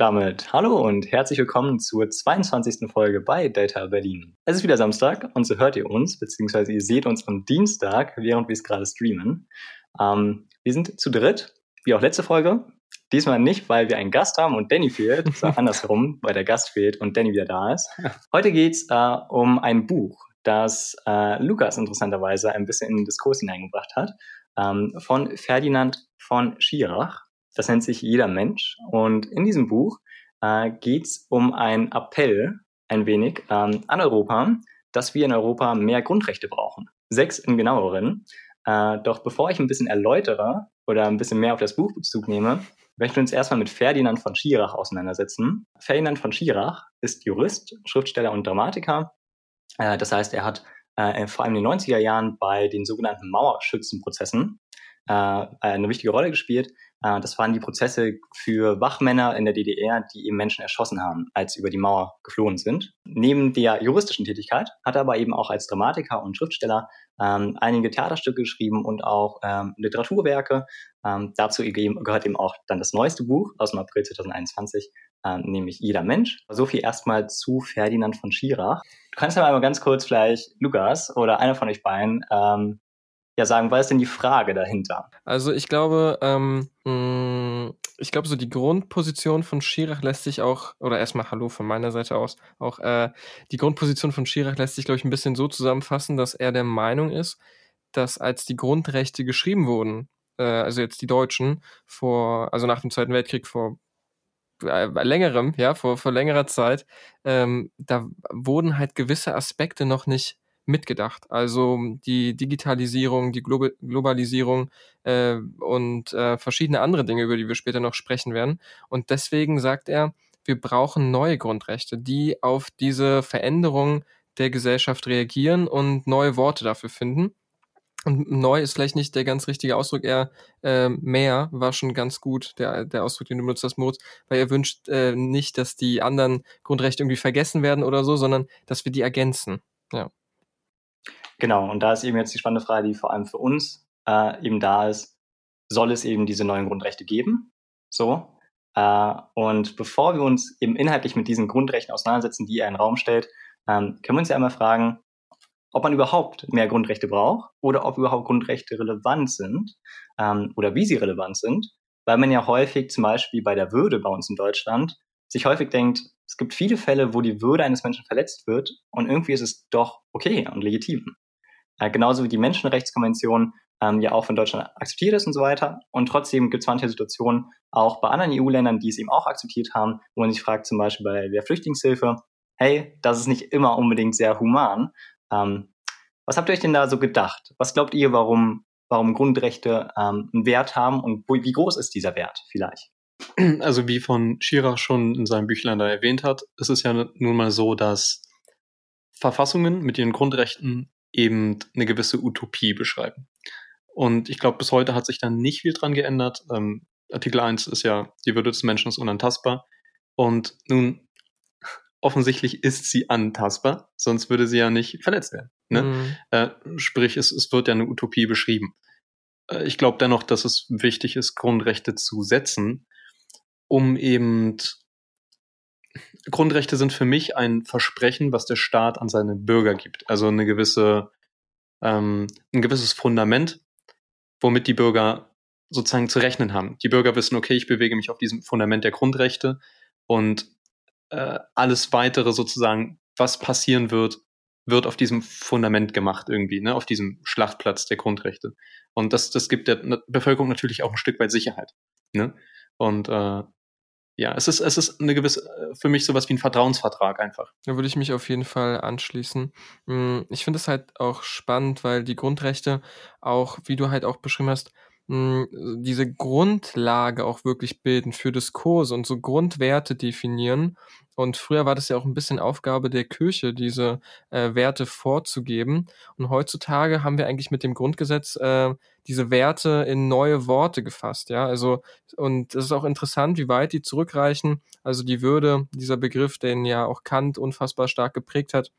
Und damit hallo und herzlich willkommen zur 22. Folge bei Data Berlin. Es ist wieder Samstag und so hört ihr uns, beziehungsweise ihr seht uns am Dienstag, während wir es gerade streamen. Ähm, wir sind zu dritt, wie auch letzte Folge. Diesmal nicht, weil wir einen Gast haben und Danny fehlt, sondern andersherum, weil der Gast fehlt und Danny wieder da ist. Heute geht's äh, um ein Buch, das äh, Lukas interessanterweise ein bisschen in den Diskurs hineingebracht hat, ähm, von Ferdinand von Schirach. Das nennt sich Jeder Mensch. Und in diesem Buch äh, geht es um einen Appell ein wenig ähm, an Europa, dass wir in Europa mehr Grundrechte brauchen. Sechs im genaueren. Äh, doch bevor ich ein bisschen erläutere oder ein bisschen mehr auf das Buch Bezug nehme, möchten wir uns erstmal mit Ferdinand von Schirach auseinandersetzen. Ferdinand von Schirach ist Jurist, Schriftsteller und Dramatiker. Äh, das heißt, er hat äh, vor allem in den 90er Jahren bei den sogenannten Mauerschützenprozessen äh, eine wichtige Rolle gespielt. Äh, das waren die Prozesse für Wachmänner in der DDR, die eben Menschen erschossen haben, als über die Mauer geflohen sind. Neben der juristischen Tätigkeit hat er aber eben auch als Dramatiker und Schriftsteller ähm, einige Theaterstücke geschrieben und auch ähm, Literaturwerke. Ähm, dazu gehört eben auch dann das neueste Buch aus dem April 2021, äh, nämlich Jeder Mensch. So viel erstmal zu Ferdinand von Schirach. Du kannst ja mal ganz kurz vielleicht, Lukas oder einer von euch beiden, ähm, ja sagen, was ist denn die Frage dahinter? Also ich glaube, ähm, mm, ich glaube, so die Grundposition von Schirach lässt sich auch, oder erstmal Hallo von meiner Seite aus, auch äh, die Grundposition von Schirach lässt sich, glaube ich, ein bisschen so zusammenfassen, dass er der Meinung ist, dass als die Grundrechte geschrieben wurden, äh, also jetzt die Deutschen, vor, also nach dem Zweiten Weltkrieg vor äh, längerem, ja, vor, vor längerer Zeit, ähm, da wurden halt gewisse Aspekte noch nicht mitgedacht. Also die Digitalisierung, die Glo Globalisierung äh, und äh, verschiedene andere Dinge, über die wir später noch sprechen werden. Und deswegen sagt er, wir brauchen neue Grundrechte, die auf diese Veränderung der Gesellschaft reagieren und neue Worte dafür finden. Und neu ist vielleicht nicht der ganz richtige Ausdruck, eher äh, mehr war schon ganz gut, der, der Ausdruck, den du benutzt hast, Moritz, weil er wünscht äh, nicht, dass die anderen Grundrechte irgendwie vergessen werden oder so, sondern dass wir die ergänzen. Ja. Genau, und da ist eben jetzt die spannende Frage, die vor allem für uns äh, eben da ist, soll es eben diese neuen Grundrechte geben? So. Äh, und bevor wir uns eben inhaltlich mit diesen Grundrechten auseinandersetzen, die er in den Raum stellt, ähm, können wir uns ja einmal fragen, ob man überhaupt mehr Grundrechte braucht oder ob überhaupt Grundrechte relevant sind ähm, oder wie sie relevant sind, weil man ja häufig zum Beispiel bei der Würde bei uns in Deutschland sich häufig denkt, es gibt viele Fälle, wo die Würde eines Menschen verletzt wird und irgendwie ist es doch okay und legitim. Äh, genauso wie die Menschenrechtskonvention ähm, ja auch von Deutschland akzeptiert ist und so weiter. Und trotzdem gibt es manche Situationen auch bei anderen EU-Ländern, die es eben auch akzeptiert haben, wo man sich fragt, zum Beispiel bei der Flüchtlingshilfe, hey, das ist nicht immer unbedingt sehr human. Ähm, was habt ihr euch denn da so gedacht? Was glaubt ihr, warum, warum Grundrechte ähm, einen Wert haben und wo, wie groß ist dieser Wert vielleicht? Also wie von Schirach schon in seinem Büchlein da erwähnt hat, ist es ja nun mal so, dass Verfassungen mit ihren Grundrechten eben eine gewisse Utopie beschreiben. Und ich glaube, bis heute hat sich da nicht viel dran geändert. Ähm, Artikel 1 ist ja, die Würde des Menschen ist unantastbar. Und nun, offensichtlich ist sie antastbar, sonst würde sie ja nicht verletzt werden. Ne? Mhm. Äh, sprich, es, es wird ja eine Utopie beschrieben. Äh, ich glaube dennoch, dass es wichtig ist, Grundrechte zu setzen, um eben Grundrechte sind für mich ein Versprechen, was der Staat an seine Bürger gibt. Also eine gewisse, ähm, ein gewisses Fundament, womit die Bürger sozusagen zu rechnen haben. Die Bürger wissen, okay, ich bewege mich auf diesem Fundament der Grundrechte und äh, alles weitere sozusagen, was passieren wird, wird auf diesem Fundament gemacht irgendwie, ne, auf diesem Schlachtplatz der Grundrechte. Und das, das gibt der Bevölkerung natürlich auch ein Stück weit Sicherheit. Ne? Und äh, ja, es ist, es ist eine gewisse, äh, für mich sowas wie ein Vertrauensvertrag einfach. Da würde ich mich auf jeden Fall anschließen. Hm, ich finde es halt auch spannend, weil die Grundrechte auch, wie du halt auch beschrieben hast, diese Grundlage auch wirklich bilden für Diskurse und so Grundwerte definieren. Und früher war das ja auch ein bisschen Aufgabe der Kirche, diese äh, Werte vorzugeben. Und heutzutage haben wir eigentlich mit dem Grundgesetz äh, diese Werte in neue Worte gefasst. Ja, also, und es ist auch interessant, wie weit die zurückreichen. Also die Würde, dieser Begriff, den ja auch Kant unfassbar stark geprägt hat,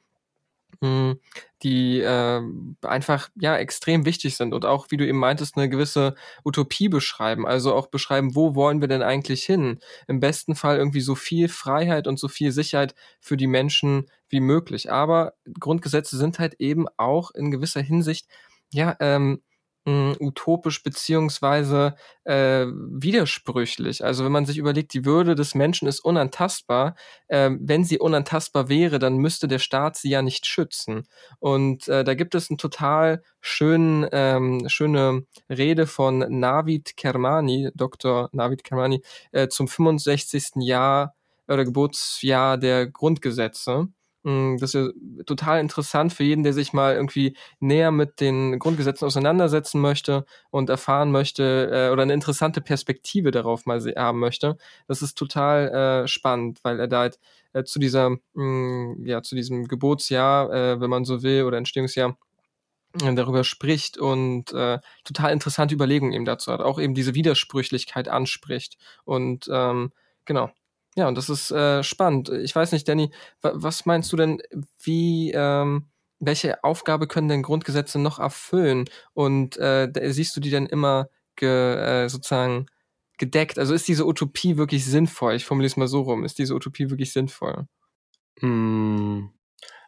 die äh, einfach ja extrem wichtig sind und auch, wie du eben meintest, eine gewisse Utopie beschreiben. Also auch beschreiben, wo wollen wir denn eigentlich hin? Im besten Fall irgendwie so viel Freiheit und so viel Sicherheit für die Menschen wie möglich. Aber Grundgesetze sind halt eben auch in gewisser Hinsicht ja ähm, mh, utopisch beziehungsweise äh, widersprüchlich. Also wenn man sich überlegt, die Würde des Menschen ist unantastbar. Äh, wenn sie unantastbar wäre, dann müsste der Staat sie ja nicht schützen. Und äh, da gibt es einen total schönen, ähm, schöne Rede von Navid Kermani, Dr. Navid Kermani, äh, zum 65. Jahr oder Geburtsjahr der Grundgesetze. Mm, das ist ja total interessant für jeden, der sich mal irgendwie näher mit den Grundgesetzen auseinandersetzen möchte und erfahren möchte äh, oder eine interessante Perspektive darauf mal haben möchte. Das ist total äh, spannend, weil er da halt äh, zu dieser, mh, mm, ja, zu diesem Geburtsjahr, äh, wenn man so will, oder Entstehungsjahr äh, darüber spricht und äh, total interessante Überlegungen eben dazu hat, auch eben diese Widersprüchlichkeit anspricht und ähm, genau. Ja, und das ist äh, spannend. Ich weiß nicht, Danny, was meinst du denn, wie, ähm, welche Aufgabe können denn Grundgesetze noch erfüllen? Und äh, siehst du die denn immer ge, äh, sozusagen gedeckt? Also ist diese Utopie wirklich sinnvoll? Ich formuliere es mal so rum. Ist diese Utopie wirklich sinnvoll? Hm,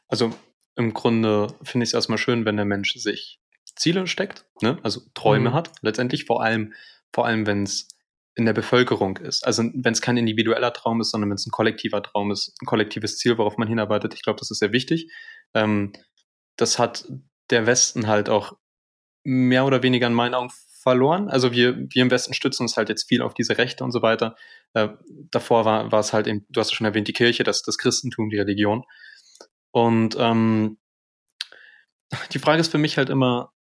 also im Grunde finde ich es erstmal schön, wenn der Mensch sich Ziele steckt, ne? also Träume mhm. hat, letztendlich vor allem, vor allem wenn es in der Bevölkerung ist. Also wenn es kein individueller Traum ist, sondern wenn es ein kollektiver Traum ist, ein kollektives Ziel, worauf man hinarbeitet. Ich glaube, das ist sehr wichtig. Ähm, das hat der Westen halt auch mehr oder weniger in meinen Augen verloren. Also wir, wir im Westen stützen uns halt jetzt viel auf diese Rechte und so weiter. Äh, davor war, war es halt eben, du hast ja schon erwähnt, die Kirche, das, das Christentum, die Religion. Und ähm, die Frage ist für mich halt immer,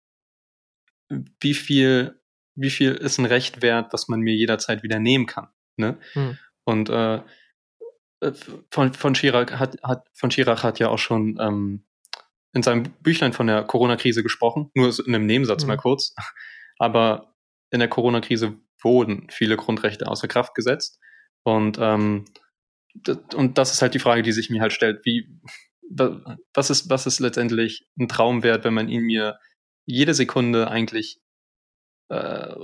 wie viel wie viel ist ein Recht wert, was man mir jederzeit wieder nehmen kann. Ne? Hm. Und äh, äh von, von, Schirach hat, hat, von Schirach hat ja auch schon ähm, in seinem Büchlein von der Corona-Krise gesprochen, nur in einem Nebensatz hm. mal kurz. Aber in der Corona-Krise wurden viele Grundrechte außer Kraft gesetzt. Und, ähm, und das ist halt die Frage, die sich mir halt stellt, wie, was ist, was ist letztendlich ein Traum wert, wenn man ihn mir jede Sekunde eigentlich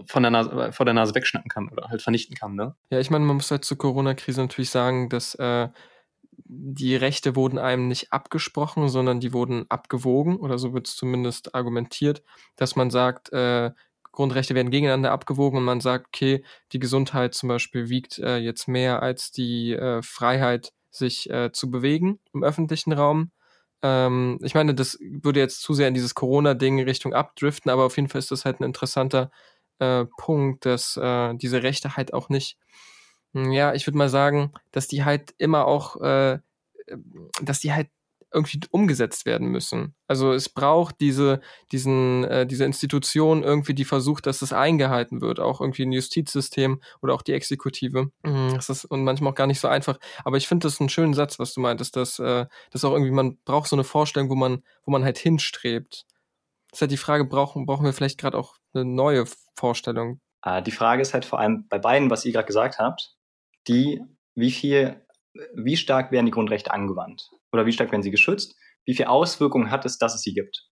von der Nase, äh, vor der Nase wegschnappen kann oder halt vernichten kann. Ne? Ja, ich meine, man muss halt zur Corona-Krise natürlich sagen, dass äh, die Rechte wurden einem nicht abgesprochen, sondern die wurden abgewogen oder so wird es zumindest argumentiert, dass man sagt, äh, Grundrechte werden gegeneinander abgewogen und man sagt, okay, die Gesundheit zum Beispiel wiegt äh, jetzt mehr als die äh, Freiheit, sich äh, zu bewegen im öffentlichen Raum. Ähm, ich meine, das würde jetzt zu sehr in dieses Corona-Ding Richtung abdriften, aber auf jeden Fall ist das halt ein interessanter äh, Punkt, dass äh, diese Rechte halt auch nicht, hm, ja, ich würde mal sagen, dass die halt immer auch, äh, dass die halt irgendwie umgesetzt werden müssen. Also es braucht diese, diesen, äh, diese Institution irgendwie, die versucht, dass es eingehalten wird. Auch irgendwie ein Justizsystem oder auch die Exekutive. Mhm, das ist und manchmal auch gar nicht so einfach. Aber ich finde das einen schönen Satz, was du meintest, dass, äh, dass auch irgendwie, man braucht so eine Vorstellung, wo man, wo man halt hinstrebt. Das ist halt die Frage, brauchen, brauchen wir vielleicht gerade auch eine neue Vorstellung? Ah, die Frage ist halt vor allem bei beiden, was ihr gerade gesagt habt, die, wie viel, wie stark werden die Grundrechte angewandt? Oder wie stark werden sie geschützt? Wie viel Auswirkungen hat es, dass es sie gibt?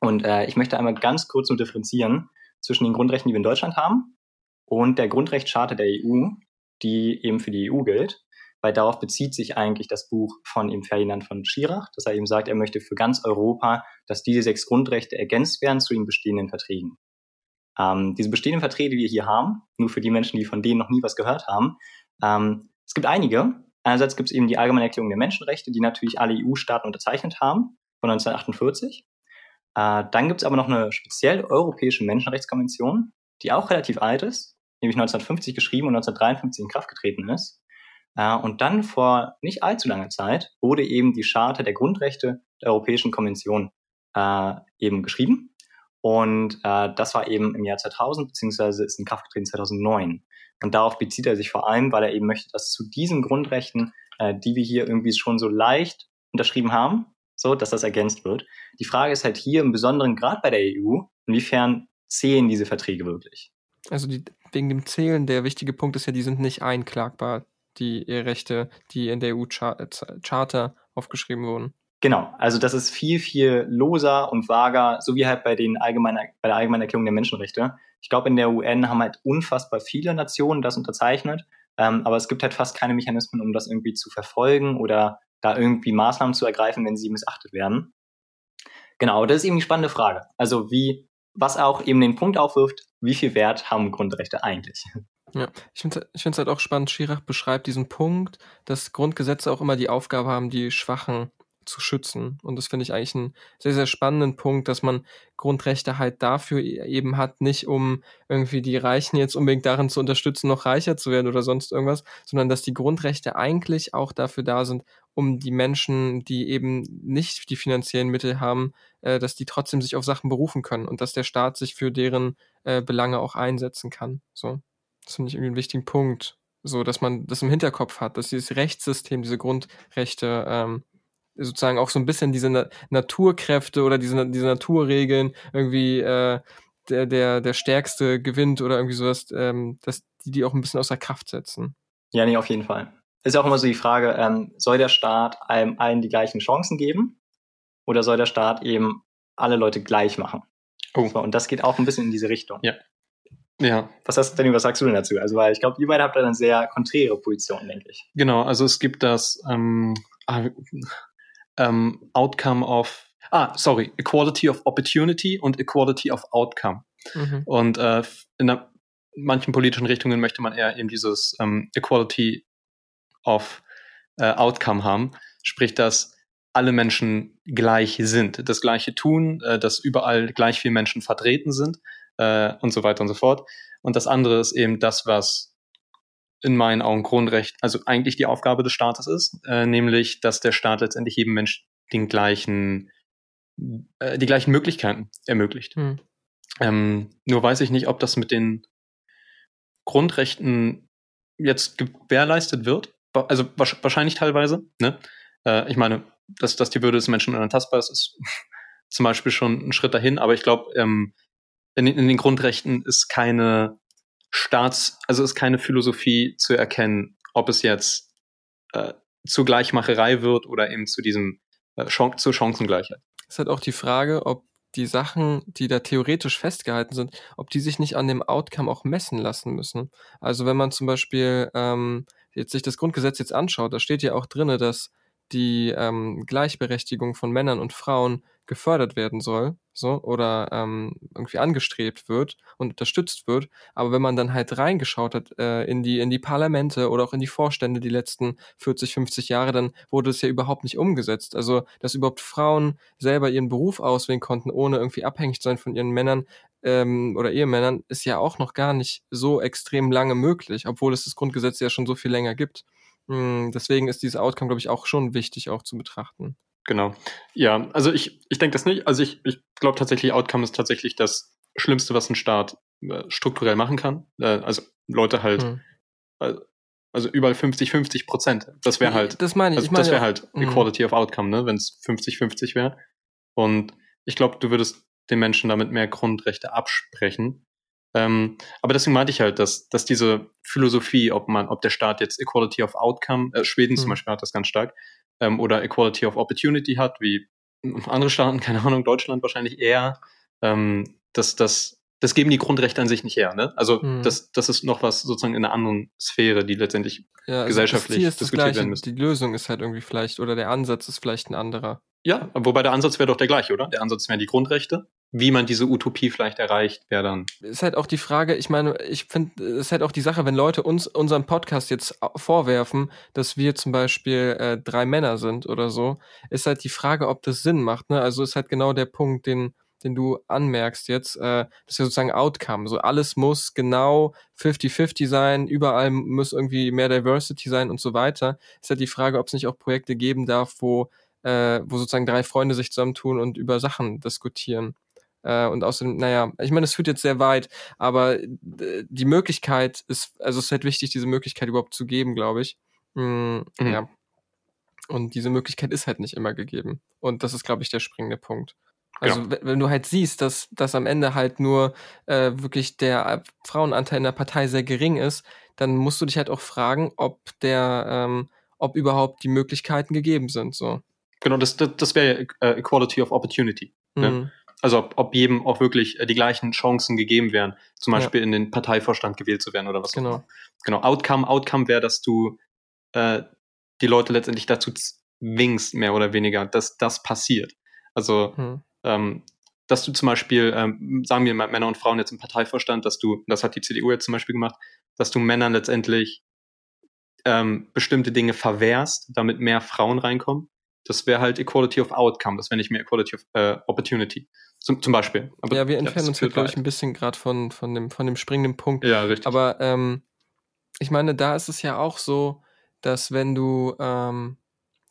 Und äh, ich möchte einmal ganz kurz nur differenzieren zwischen den Grundrechten, die wir in Deutschland haben, und der Grundrechtscharte der EU, die eben für die EU gilt, weil darauf bezieht sich eigentlich das Buch von ihm Ferdinand von Schirach, dass er eben sagt, er möchte für ganz Europa, dass diese sechs Grundrechte ergänzt werden zu den bestehenden Verträgen. Ähm, diese bestehenden Verträge, die wir hier haben, nur für die Menschen, die von denen noch nie was gehört haben, ähm, es gibt einige, Einerseits gibt es eben die Allgemeine Erklärung der Menschenrechte, die natürlich alle EU-Staaten unterzeichnet haben, von 1948. Äh, dann gibt es aber noch eine speziell europäische Menschenrechtskonvention, die auch relativ alt ist, nämlich 1950 geschrieben und 1953 in Kraft getreten ist. Äh, und dann vor nicht allzu langer Zeit wurde eben die Charta der Grundrechte der Europäischen Konvention äh, eben geschrieben. Und äh, das war eben im Jahr 2000, beziehungsweise ist in Kraft getreten 2009. Und darauf bezieht er sich vor allem, weil er eben möchte, dass zu diesen Grundrechten, äh, die wir hier irgendwie schon so leicht unterschrieben haben, so, dass das ergänzt wird. Die Frage ist halt hier im Besonderen gerade bei der EU, inwiefern zählen diese Verträge wirklich? Also die, wegen dem Zählen, der wichtige Punkt ist ja, die sind nicht einklagbar, die Rechte, die in der EU-Charta aufgeschrieben wurden. Genau, also das ist viel, viel loser und vager, so wie halt bei, den allgemeinen, bei der allgemeinen Erklärung der Menschenrechte. Ich glaube, in der UN haben halt unfassbar viele Nationen das unterzeichnet, ähm, aber es gibt halt fast keine Mechanismen, um das irgendwie zu verfolgen oder da irgendwie Maßnahmen zu ergreifen, wenn sie missachtet werden. Genau, das ist eben die spannende Frage. Also wie, was auch eben den Punkt aufwirft, wie viel Wert haben Grundrechte eigentlich? Ja, ich finde es halt auch spannend, Schirach beschreibt diesen Punkt, dass Grundgesetze auch immer die Aufgabe haben, die Schwachen zu schützen. Und das finde ich eigentlich einen sehr, sehr spannenden Punkt, dass man Grundrechte halt dafür e-, eben hat, nicht um irgendwie die Reichen jetzt unbedingt darin zu unterstützen, noch reicher zu werden oder sonst irgendwas, sondern dass die Grundrechte eigentlich auch dafür da sind, um die Menschen, die eben nicht die finanziellen Mittel haben, äh, dass die trotzdem sich auf Sachen berufen können und dass der Staat sich für deren äh, Belange auch einsetzen kann. So. Das finde ich irgendwie einen wichtigen Punkt. So, dass man das im Hinterkopf hat, dass dieses Rechtssystem, diese Grundrechte ähm, sozusagen auch so ein bisschen diese Na Naturkräfte oder diese, diese Naturregeln irgendwie äh, der, der, der Stärkste gewinnt oder irgendwie sowas, ähm, dass die die auch ein bisschen außer Kraft setzen. Ja, nee, auf jeden Fall. Ist ja auch immer so die Frage, ähm, soll der Staat einem allen die gleichen Chancen geben oder soll der Staat eben alle Leute gleich machen? Oh. So, und das geht auch ein bisschen in diese Richtung. Ja. Ja. Was hast denn, was sagst du denn dazu? Also, weil ich glaube, ihr beide habt da eine sehr konträre Position, denke ich. Genau, also es gibt das, ähm, ah, ähm, Outcome of, ah, sorry, Equality of Opportunity und Equality of Outcome. Mhm. Und äh, in der, manchen politischen Richtungen möchte man eher eben dieses ähm, Equality of äh, Outcome haben, sprich, dass alle Menschen gleich sind, das Gleiche tun, äh, dass überall gleich viele Menschen vertreten sind äh, und so weiter und so fort. Und das andere ist eben das, was in meinen Augen Grundrecht, also eigentlich die Aufgabe des Staates ist, äh, nämlich, dass der Staat letztendlich jedem Mensch den gleichen, äh, die gleichen Möglichkeiten ermöglicht. Hm. Ähm, nur weiß ich nicht, ob das mit den Grundrechten jetzt gewährleistet wird. Also wahrscheinlich teilweise. Ne? Äh, ich meine, dass, dass die Würde des Menschen unantastbar ist, ist zum Beispiel schon ein Schritt dahin. Aber ich glaube, ähm, in, in den Grundrechten ist keine Staats, also ist keine Philosophie zu erkennen, ob es jetzt äh, zu Gleichmacherei wird oder eben zu diesem äh, Chan zur Chancengleichheit. Es ist halt auch die Frage, ob die Sachen, die da theoretisch festgehalten sind, ob die sich nicht an dem Outcome auch messen lassen müssen. Also wenn man zum Beispiel ähm, jetzt sich das Grundgesetz jetzt anschaut, da steht ja auch drinne, dass die ähm, Gleichberechtigung von Männern und Frauen gefördert werden soll, so, oder ähm, irgendwie angestrebt wird und unterstützt wird. Aber wenn man dann halt reingeschaut hat äh, in die, in die Parlamente oder auch in die Vorstände die letzten 40, 50 Jahre, dann wurde es ja überhaupt nicht umgesetzt. Also, dass überhaupt Frauen selber ihren Beruf auswählen konnten, ohne irgendwie abhängig zu sein von ihren Männern, ähm, oder Ehemännern, ist ja auch noch gar nicht so extrem lange möglich, obwohl es das Grundgesetz ja schon so viel länger gibt. Hm, deswegen ist dieses Outcome, glaube ich, auch schon wichtig auch zu betrachten. Genau. Ja, also ich, ich denke das nicht. Also ich, ich glaube tatsächlich, Outcome ist tatsächlich das Schlimmste, was ein Staat äh, strukturell machen kann. Äh, also Leute halt, hm. äh, also überall 50, 50 Prozent. Das wäre halt, das meine ich. Also ich meine das wäre halt hm. Equality of Outcome, ne, wenn es 50, 50 wäre. Und ich glaube, du würdest den Menschen damit mehr Grundrechte absprechen. Ähm, aber deswegen meinte ich halt, dass, dass diese Philosophie, ob man, ob der Staat jetzt Equality of Outcome, äh, Schweden hm. zum Beispiel hat das ganz stark, ähm, oder Equality of Opportunity hat, wie andere Staaten, keine Ahnung, Deutschland wahrscheinlich eher, ähm, das, das, das geben die Grundrechte an sich nicht her. Ne? Also hm. das, das ist noch was sozusagen in einer anderen Sphäre, die letztendlich ja, also gesellschaftlich das diskutiert gleiche, werden müsste. Die Lösung ist halt irgendwie vielleicht, oder der Ansatz ist vielleicht ein anderer. Ja, wobei der Ansatz wäre doch der gleiche, oder? Der Ansatz wären die Grundrechte. Wie man diese Utopie vielleicht erreicht, wäre dann. Ist halt auch die Frage, ich meine, ich finde, ist halt auch die Sache, wenn Leute uns unseren Podcast jetzt vorwerfen, dass wir zum Beispiel äh, drei Männer sind oder so, ist halt die Frage, ob das Sinn macht. Ne? Also ist halt genau der Punkt, den, den du anmerkst jetzt, äh, das ist ja sozusagen Outcome. So alles muss genau 50-50 sein, überall muss irgendwie mehr Diversity sein und so weiter. Ist halt die Frage, ob es nicht auch Projekte geben darf, wo äh, wo sozusagen drei Freunde sich zusammentun und über Sachen diskutieren. Äh, und außerdem, naja, ich meine, es führt jetzt sehr weit, aber äh, die Möglichkeit ist, also es ist halt wichtig, diese Möglichkeit überhaupt zu geben, glaube ich. Mm, mhm. Ja. Und diese Möglichkeit ist halt nicht immer gegeben. Und das ist, glaube ich, der springende Punkt. Also ja. wenn du halt siehst, dass, dass am Ende halt nur äh, wirklich der Frauenanteil in der Partei sehr gering ist, dann musst du dich halt auch fragen, ob der, ähm, ob überhaupt die Möglichkeiten gegeben sind. So. Genau, das, das, das wäre äh, Equality of Opportunity. Ne? Also ob, ob jedem auch wirklich äh, die gleichen Chancen gegeben wären, zum Ja. Beispiel in den Parteivorstand gewählt zu werden oder was auch Genau. immer. Genau. Outcome, Outcome wäre, dass du äh, die Leute letztendlich dazu zwingst, mehr oder weniger, dass das passiert. Also Mhm. ähm, dass du zum Beispiel, ähm, sagen wir mal Männer und Frauen jetzt im Parteivorstand, dass du, das hat die CDU jetzt zum Beispiel gemacht, dass du Männern letztendlich ähm, bestimmte Dinge verwehrst, damit mehr Frauen reinkommen. Das wäre halt Equality of Outcome, das wäre nicht mehr Equality of äh, Opportunity. Zum, zum Beispiel. Aber, ja, wir entfernen uns führt halt, glaube ich, ein bisschen gerade von, von, dem, von dem springenden Punkt. Ja, richtig. Aber ähm, ich meine, da ist es ja auch so, dass wenn du, ähm,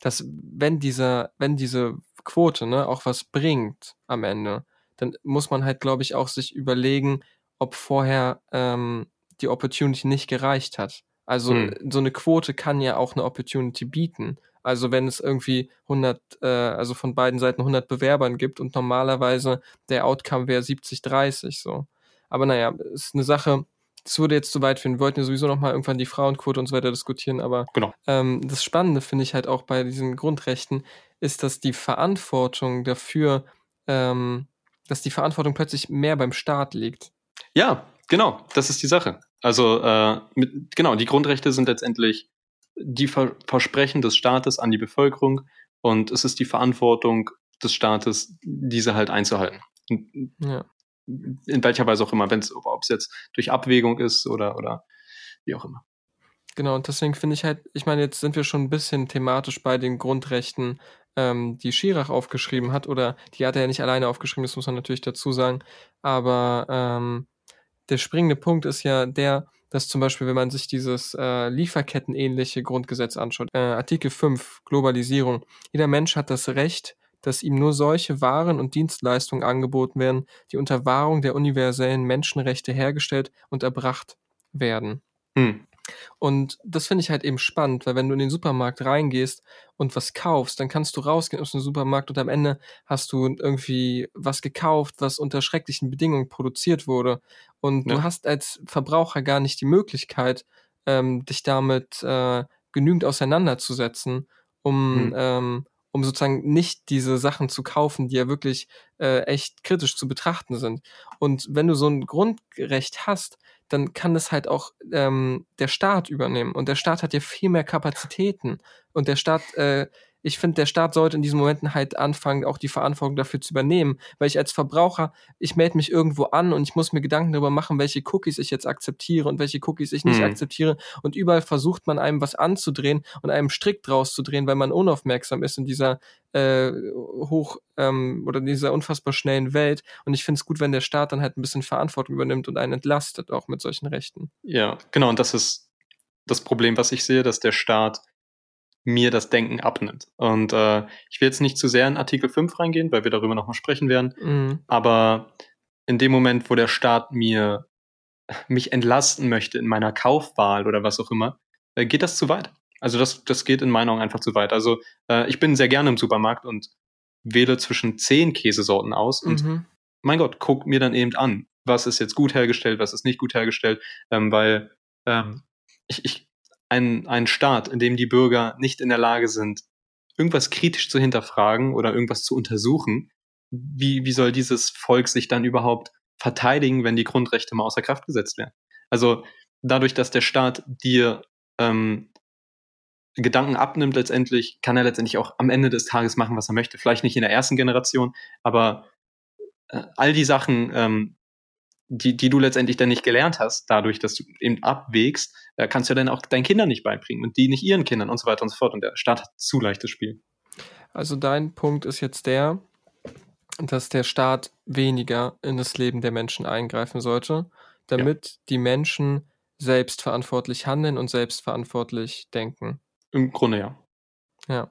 dass wenn dieser, wenn diese Quote ne, auch was bringt am Ende, dann muss man halt, glaube ich, auch sich überlegen, ob vorher ähm, die Opportunity nicht gereicht hat. Also Hm. so eine Quote kann ja auch eine Opportunity bieten. Also wenn es irgendwie 100, äh, also von beiden Seiten 100 Bewerbern gibt und normalerweise der Outcome wäre 70-30 so. Aber naja, ist eine Sache, das würde jetzt zu weit führen. Wir wollten ja sowieso nochmal irgendwann die Frauenquote und so weiter diskutieren, aber Genau. ähm, das Spannende finde ich halt auch bei diesen Grundrechten, ist, dass die Verantwortung dafür, ähm, dass die Verantwortung plötzlich mehr beim Staat liegt. Ja, genau, das ist die Sache. Also äh, mit, genau, die Grundrechte sind letztendlich die Ver Versprechen des Staates an die Bevölkerung und es ist die Verantwortung des Staates, diese halt einzuhalten. Ja. in welcher Weise auch immer, wenn es, ob es jetzt durch Abwägung ist oder, oder wie auch immer. Genau, und deswegen finde ich halt, ich meine, jetzt sind wir schon ein bisschen thematisch bei den Grundrechten, ähm, die Schirach aufgeschrieben hat, oder die hat er ja nicht alleine aufgeschrieben, das muss man natürlich dazu sagen. Aber ähm, der springende Punkt ist ja der, dass zum Beispiel, wenn man sich dieses äh, Lieferketten-ähnliche Grundgesetz anschaut, äh, Artikel 5, Globalisierung, jeder Mensch hat das Recht, dass ihm nur solche Waren und Dienstleistungen angeboten werden, die unter Wahrung der universellen Menschenrechte hergestellt und erbracht werden. Hm. Und das finde ich halt eben spannend, weil wenn du in den Supermarkt reingehst und was kaufst, dann kannst du rausgehen aus dem Supermarkt und am Ende hast du irgendwie was gekauft, was unter schrecklichen Bedingungen produziert wurde. Und Ja. du hast als Verbraucher gar nicht die Möglichkeit, ähm, dich damit äh, genügend auseinanderzusetzen, um, Hm. ähm, um sozusagen nicht diese Sachen zu kaufen, die ja wirklich äh, echt kritisch zu betrachten sind. Und wenn du so ein Grundrecht hast, dann kann das halt auch ähm, der Staat übernehmen. Und der Staat hat ja viel mehr Kapazitäten. Und der Staat, äh, ich finde, der Staat sollte in diesen Momenten halt anfangen, auch die Verantwortung dafür zu übernehmen. Weil ich als Verbraucher, ich melde mich irgendwo an und ich muss mir Gedanken darüber machen, welche Cookies ich jetzt akzeptiere und welche Cookies ich nicht Hm. akzeptiere. Und überall versucht man einem was anzudrehen und einem Strick draus zu drehen, weil man unaufmerksam ist in dieser äh, hoch ähm, oder in dieser unfassbar schnellen Welt. Und ich finde es gut, wenn der Staat dann halt ein bisschen Verantwortung übernimmt und einen entlastet, auch mit solchen Rechten. Ja, genau, und das ist das Problem, was ich sehe, dass der Staat mir das Denken abnimmt. Und äh, ich will jetzt nicht zu sehr in Artikel 5 reingehen, weil wir darüber nochmal sprechen werden. Mhm. Aber in dem Moment, wo der Staat mir mich entlasten möchte in meiner Kaufwahl oder was auch immer, äh, geht das zu weit. Also das, das geht in meinen Augen einfach zu weit. Also äh, ich bin sehr gerne im Supermarkt und wähle zwischen zehn Käsesorten aus und Mhm. mein Gott, guck mir dann eben an, was ist jetzt gut hergestellt, was ist nicht gut hergestellt, ähm, weil ähm, ich, ich ein, ein Staat, in dem die Bürger nicht in der Lage sind, irgendwas kritisch zu hinterfragen oder irgendwas zu untersuchen, wie, wie soll dieses Volk sich dann überhaupt verteidigen, wenn die Grundrechte mal außer Kraft gesetzt werden? Also dadurch, dass der Staat dir ähm, Gedanken abnimmt letztendlich, kann er letztendlich auch am Ende des Tages machen, was er möchte. Vielleicht nicht in der ersten Generation, aber äh, all die Sachen, ähm, die, die du letztendlich dann nicht gelernt hast, dadurch, dass du eben abwägst, äh, kannst du dann auch deinen Kindern nicht beibringen und die nicht ihren Kindern und so weiter und so fort. Und der Staat hat zu leichtes Spiel. Also dein Punkt ist jetzt der, dass der Staat weniger in das Leben der Menschen eingreifen sollte, damit die Menschen selbstverantwortlich handeln und selbstverantwortlich denken. Im Grunde ja. Ja.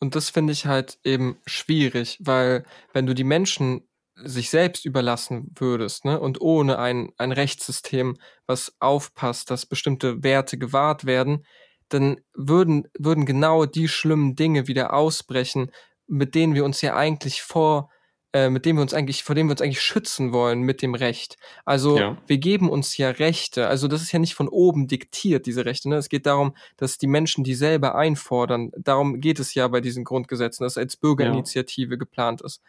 Und das finde ich halt eben schwierig, weil wenn du die Menschen sich selbst überlassen würdest, ne, und ohne ein, ein Rechtssystem, was aufpasst, dass bestimmte Werte gewahrt werden, dann würden, würden genau die schlimmen Dinge wieder ausbrechen, mit denen wir uns ja eigentlich vor äh, mit dem wir uns eigentlich, vor dem wir uns eigentlich schützen wollen mit dem Recht. Also Ja. wir geben uns ja Rechte. Also das ist ja nicht von oben diktiert, diese Rechte. Ne? Es geht darum, dass die Menschen die selber einfordern. Darum geht es ja bei diesen Grundgesetzen, dass es als Bürgerinitiative geplant ist.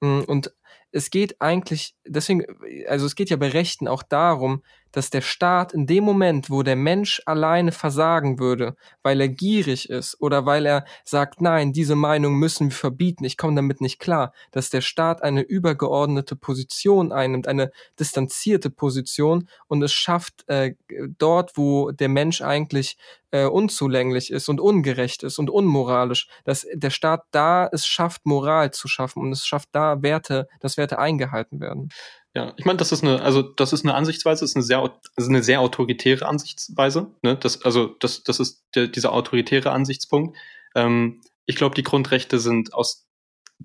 Mm, Und es geht eigentlich, deswegen, also es geht ja bei Rechten auch darum, dass der Staat in dem Moment, wo der Mensch alleine versagen würde, weil er gierig ist oder weil er sagt, nein, diese Meinung müssen wir verbieten, ich komme damit nicht klar, dass der Staat eine übergeordnete Position einnimmt, eine distanzierte Position und es schafft äh, dort, wo der Mensch eigentlich äh, unzulänglich ist und ungerecht ist und unmoralisch, dass der Staat da es schafft, Moral zu schaffen und es schafft da Werte, dass Werte eingehalten werden. Ja, ich meine, das ist eine, also das ist eine Ansichtsweise, ist eine sehr, ist eine sehr autoritäre Ansichtsweise. Ne? Das, also das, das ist der, dieser autoritäre Ansichtspunkt. Ähm, ich glaube, die Grundrechte sind aus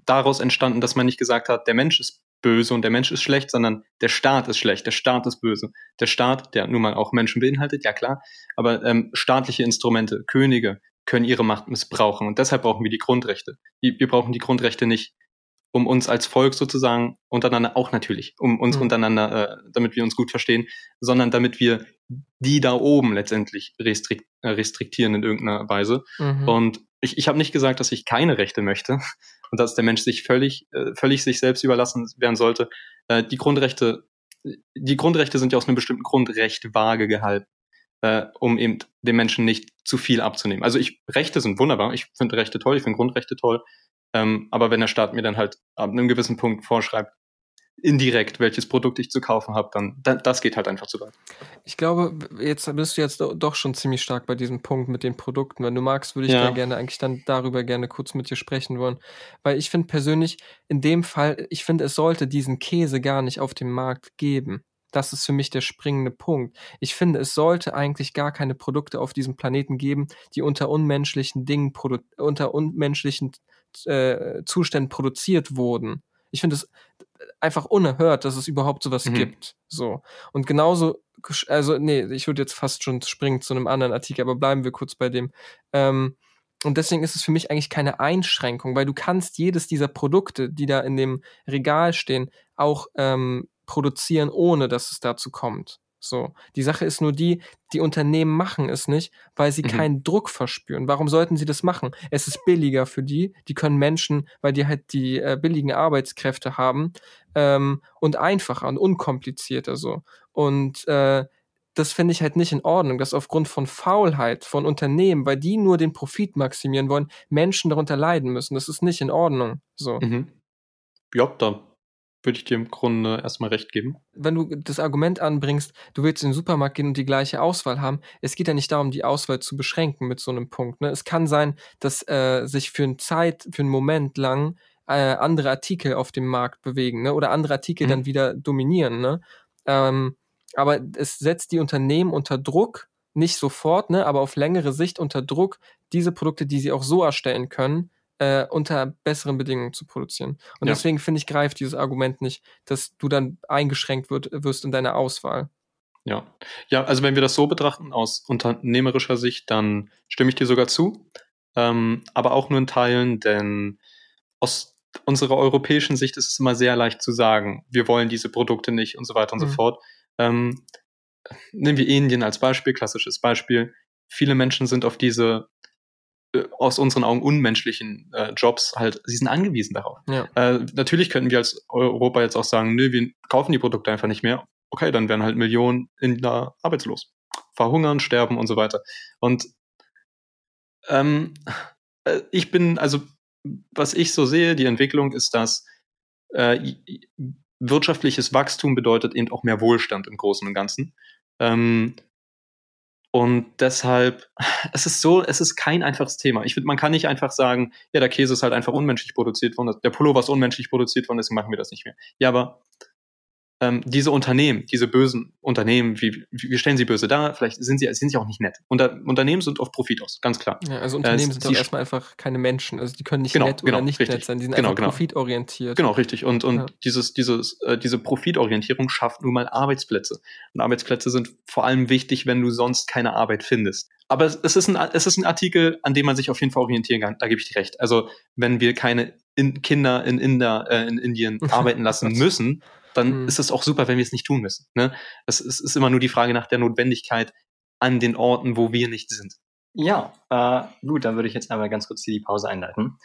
daraus entstanden, dass man nicht gesagt hat, der Mensch ist böse und der Mensch ist schlecht, sondern der Staat ist schlecht, der Staat ist böse. Der Staat, der nun mal auch Menschen beinhaltet, ja klar, aber ähm, staatliche Instrumente, Könige können ihre Macht missbrauchen und deshalb brauchen wir die Grundrechte. Die, wir brauchen die Grundrechte nicht, um uns als Volk sozusagen untereinander, auch natürlich, um uns Mhm. untereinander, äh, damit wir uns gut verstehen, sondern damit wir die da oben letztendlich restrikt, äh, restriktieren in irgendeiner Weise. Mhm. Und ich, ich habe nicht gesagt, dass ich keine Rechte möchte und dass der Mensch sich völlig, äh, völlig sich selbst überlassen werden sollte. Äh, die Grundrechte, die Grundrechte sind ja aus einem bestimmten Grundrecht vage gehalten, äh, um eben dem Menschen nicht zu viel abzunehmen. Also ich, Rechte sind wunderbar, ich finde Rechte toll, ich finde Grundrechte toll, ähm, aber wenn der Staat mir dann halt ab einem gewissen Punkt vorschreibt, indirekt, welches Produkt ich zu kaufen habe, dann, dann das geht halt einfach zu weit. Ich glaube, jetzt bist du jetzt do- doch schon ziemlich stark bei diesem Punkt mit den Produkten. Wenn du magst, würde ich Ja. da gerne eigentlich dann darüber gerne kurz mit dir sprechen wollen. Weil ich finde persönlich, in dem Fall, ich finde, es sollte diesen Käse gar nicht auf dem Markt geben. Das ist für mich der springende Punkt. Ich finde, es sollte eigentlich gar keine Produkte auf diesem Planeten geben, die unter unmenschlichen Dingen, unter unmenschlichen äh, Zuständen produziert wurden. Ich finde es einfach unerhört, dass es überhaupt sowas Mhm. gibt. So. Und genauso, also, nee, ich würde jetzt fast schon springen zu einem anderen Artikel, aber bleiben wir kurz bei dem. Ähm, und deswegen ist es für mich eigentlich keine Einschränkung, weil du kannst jedes dieser Produkte, die da in dem Regal stehen, auch ähm, produzieren, ohne dass es dazu kommt. So. Die Sache ist nur die, die Unternehmen machen es nicht, weil sie Mhm. keinen Druck verspüren. Warum sollten sie das machen? Es ist billiger für die, die können Menschen, weil die halt die äh, billigen Arbeitskräfte haben ähm, und einfacher und unkomplizierter so. Und äh, das finde ich halt nicht in Ordnung, dass aufgrund von Faulheit von Unternehmen, weil die nur den Profit maximieren wollen, Menschen darunter leiden müssen. Das ist nicht in Ordnung. So. Mhm. Ja, da würde ich dir im Grunde erstmal recht geben. wenn du das Argument anbringst, du willst in den Supermarkt gehen und die gleiche Auswahl haben, es geht ja nicht darum, die Auswahl zu beschränken mit so einem Punkt. Ne? Es kann sein, dass äh, sich für eine Zeit, für einen Moment lang äh, andere Artikel auf dem Markt bewegen ne? oder andere Artikel Mhm. dann wieder dominieren. Ne? Ähm, aber es setzt die Unternehmen unter Druck, nicht sofort, ne? aber auf längere Sicht unter Druck, diese Produkte, die sie auch so erstellen können, äh, unter besseren Bedingungen zu produzieren. Und Ja. deswegen finde ich, greift dieses Argument nicht, dass du dann eingeschränkt wird, wirst in deiner Auswahl. Ja. Ja, also wenn wir das so betrachten aus unternehmerischer Sicht, dann stimme ich dir sogar zu. Ähm, aber auch nur in Teilen, denn aus unserer europäischen Sicht ist es immer sehr leicht zu sagen, wir wollen diese Produkte nicht und so weiter und Mhm. so fort. Ähm, nehmen wir Indien als Beispiel, klassisches Beispiel. Viele Menschen sind auf diese aus unseren Augen unmenschlichen äh, Jobs halt, sie sind angewiesen darauf. Ja. Äh, natürlich könnten wir als Europa jetzt auch sagen, nö, wir kaufen die Produkte einfach nicht mehr. Okay, dann werden halt Millionen Inder arbeitslos. Verhungern, sterben und so weiter. Und ähm, äh, ich bin, also was ich so sehe, die Entwicklung ist, dass äh, wirtschaftliches Wachstum bedeutet eben auch mehr Wohlstand im Großen und Ganzen. Ähm, und deshalb, es ist so, es ist kein einfaches Thema. Ich finde, man kann nicht einfach sagen, ja, der Käse ist halt einfach unmenschlich produziert worden, der Pullover ist unmenschlich produziert worden, deswegen machen wir das nicht mehr. Ja, aber ähm, diese Unternehmen, diese bösen Unternehmen, wie, wie, wir stellen sie böse dar, vielleicht sind sie, sind sie auch nicht nett. Unter, Unternehmen sind auf Profit aus, ganz klar. Ja, also Unternehmen Äh, sind doch erstmal einfach keine Menschen. Also die können nicht Genau, nett genau, oder nicht richtig. nett sein. Die sind Genau, einfach genau. profitorientiert. Genau, richtig. Und, und Ja. dieses, dieses, äh, diese Profitorientierung schafft nun mal Arbeitsplätze. Und Arbeitsplätze sind vor allem wichtig, wenn du sonst keine Arbeit findest. aber es ist, ein, es ist ein Artikel, an dem man sich auf jeden Fall orientieren kann. Da gebe ich dir recht. Also, wenn wir keine in Kinder in, Inder, äh, in Indien arbeiten lassen müssen, dann mhm. ist es auch super, wenn wir es nicht tun müssen. Ne? Es, es ist immer nur die Frage nach der Notwendigkeit an den Orten, wo wir nicht sind. Ja, äh, gut, dann würde ich jetzt einmal ganz kurz hier die Pause einleiten.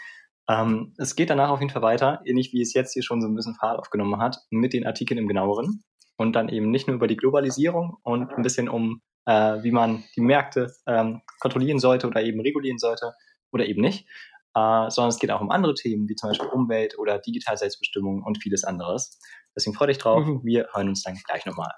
Ähm, es geht danach auf jeden Fall weiter, ähnlich wie es jetzt hier schon so ein bisschen Fahrt aufgenommen hat, mit den Artikeln im genaueren. Und dann eben nicht nur über die Globalisierung und ein bisschen um, äh, wie man die Märkte ähm, kontrollieren sollte oder eben regulieren sollte oder eben nicht, äh, sondern es geht auch um andere Themen, wie zum Beispiel Umwelt oder Digital-Selbstbestimmung und vieles anderes. Deswegen freue dich drauf. Mhm. Wir hören uns dann gleich nochmal.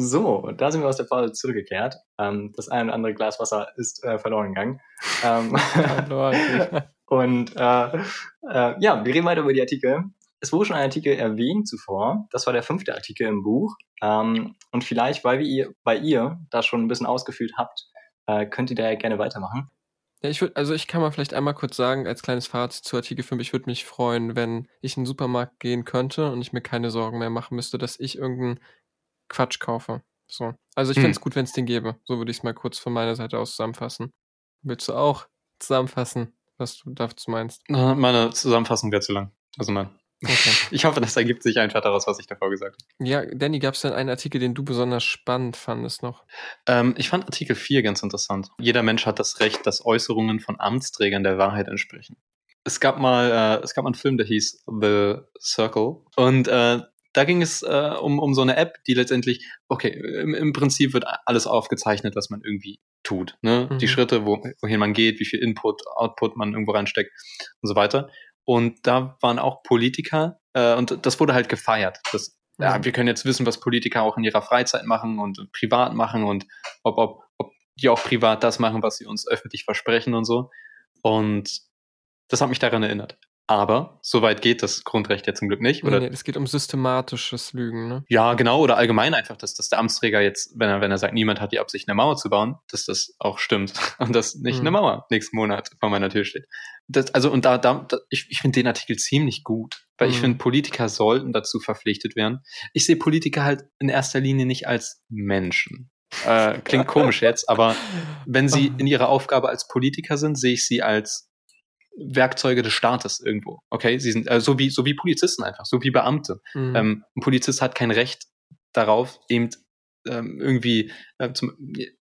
So, da sind wir aus der Pause zurückgekehrt. Ähm, das ein oder andere Glas Wasser ist äh, verloren gegangen. Ähm, und äh, äh, ja, wir reden weiter über die Artikel. Es wurde schon ein Artikel erwähnt zuvor. Das war der fünfte Artikel im Buch. Ähm, und vielleicht, weil, wir ihr, weil ihr das schon ein bisschen ausgeführt habt, äh, könnt ihr da ja gerne weitermachen. Ja, ich würde, also ich kann mal vielleicht einmal kurz sagen, als kleines Fazit zu Artikel 5, ich würde mich freuen, wenn ich in den Supermarkt gehen könnte und ich mir keine Sorgen mehr machen müsste, dass ich irgendeinen Quatsch kaufe. So. Also ich hm. finde es gut, wenn es den gäbe. So würde ich es mal kurz von meiner Seite aus zusammenfassen. Willst du auch zusammenfassen, was du dazu meinst? Meine Zusammenfassung wäre zu lang. Also nein. Okay. Ich hoffe, das ergibt sich einfach daraus, was ich davor gesagt habe. Ja, Danny, gab es denn einen Artikel, den du besonders spannend fandest noch? Ähm, ich fand Artikel 4 ganz interessant. Jeder Mensch hat das Recht, dass Äußerungen von Amtsträgern der Wahrheit entsprechen. Es gab mal, äh, es gab mal einen Film, der hieß The Circle. Und äh, da ging es äh, um, um so eine App, die letztendlich, okay, im, im Prinzip wird alles aufgezeichnet, was man irgendwie tut. Ne? Mhm. Die Schritte, wo, wohin man geht, wie viel Input, Output man irgendwo reinsteckt und so weiter. Und da waren auch Politiker äh, und das wurde halt gefeiert. Das, mhm. ja, wir können jetzt wissen, was Politiker auch in ihrer Freizeit machen und privat machen und ob, ob, ob die auch privat das machen, was sie uns öffentlich versprechen und so. Und das hat mich daran erinnert. Aber so weit geht das Grundrecht ja zum Glück nicht. Oder? Nee, nee, es geht um systematisches Lügen, ne? Ja, genau. Oder allgemein einfach, dass, dass der Amtsträger jetzt, wenn er, wenn er sagt, niemand hat die Absicht, eine Mauer zu bauen, dass das auch stimmt. Und dass nicht mhm. eine Mauer nächsten Monat vor meiner Tür steht. Das, also, und da, da, da ich, ich finde den Artikel ziemlich gut. Weil mhm. ich finde, Politiker sollten dazu verpflichtet werden. Ich sehe Politiker halt in erster Linie nicht als Menschen. Äh, klingt komisch jetzt, aber wenn sie in ihrer Aufgabe als Politiker sind, sehe ich sie als Werkzeuge des Staates irgendwo. Okay, sie sind äh, so wie so wie Polizisten einfach, so wie Beamte. Mhm. Ähm, ein Polizist hat kein Recht darauf, eben ähm, irgendwie äh, zum,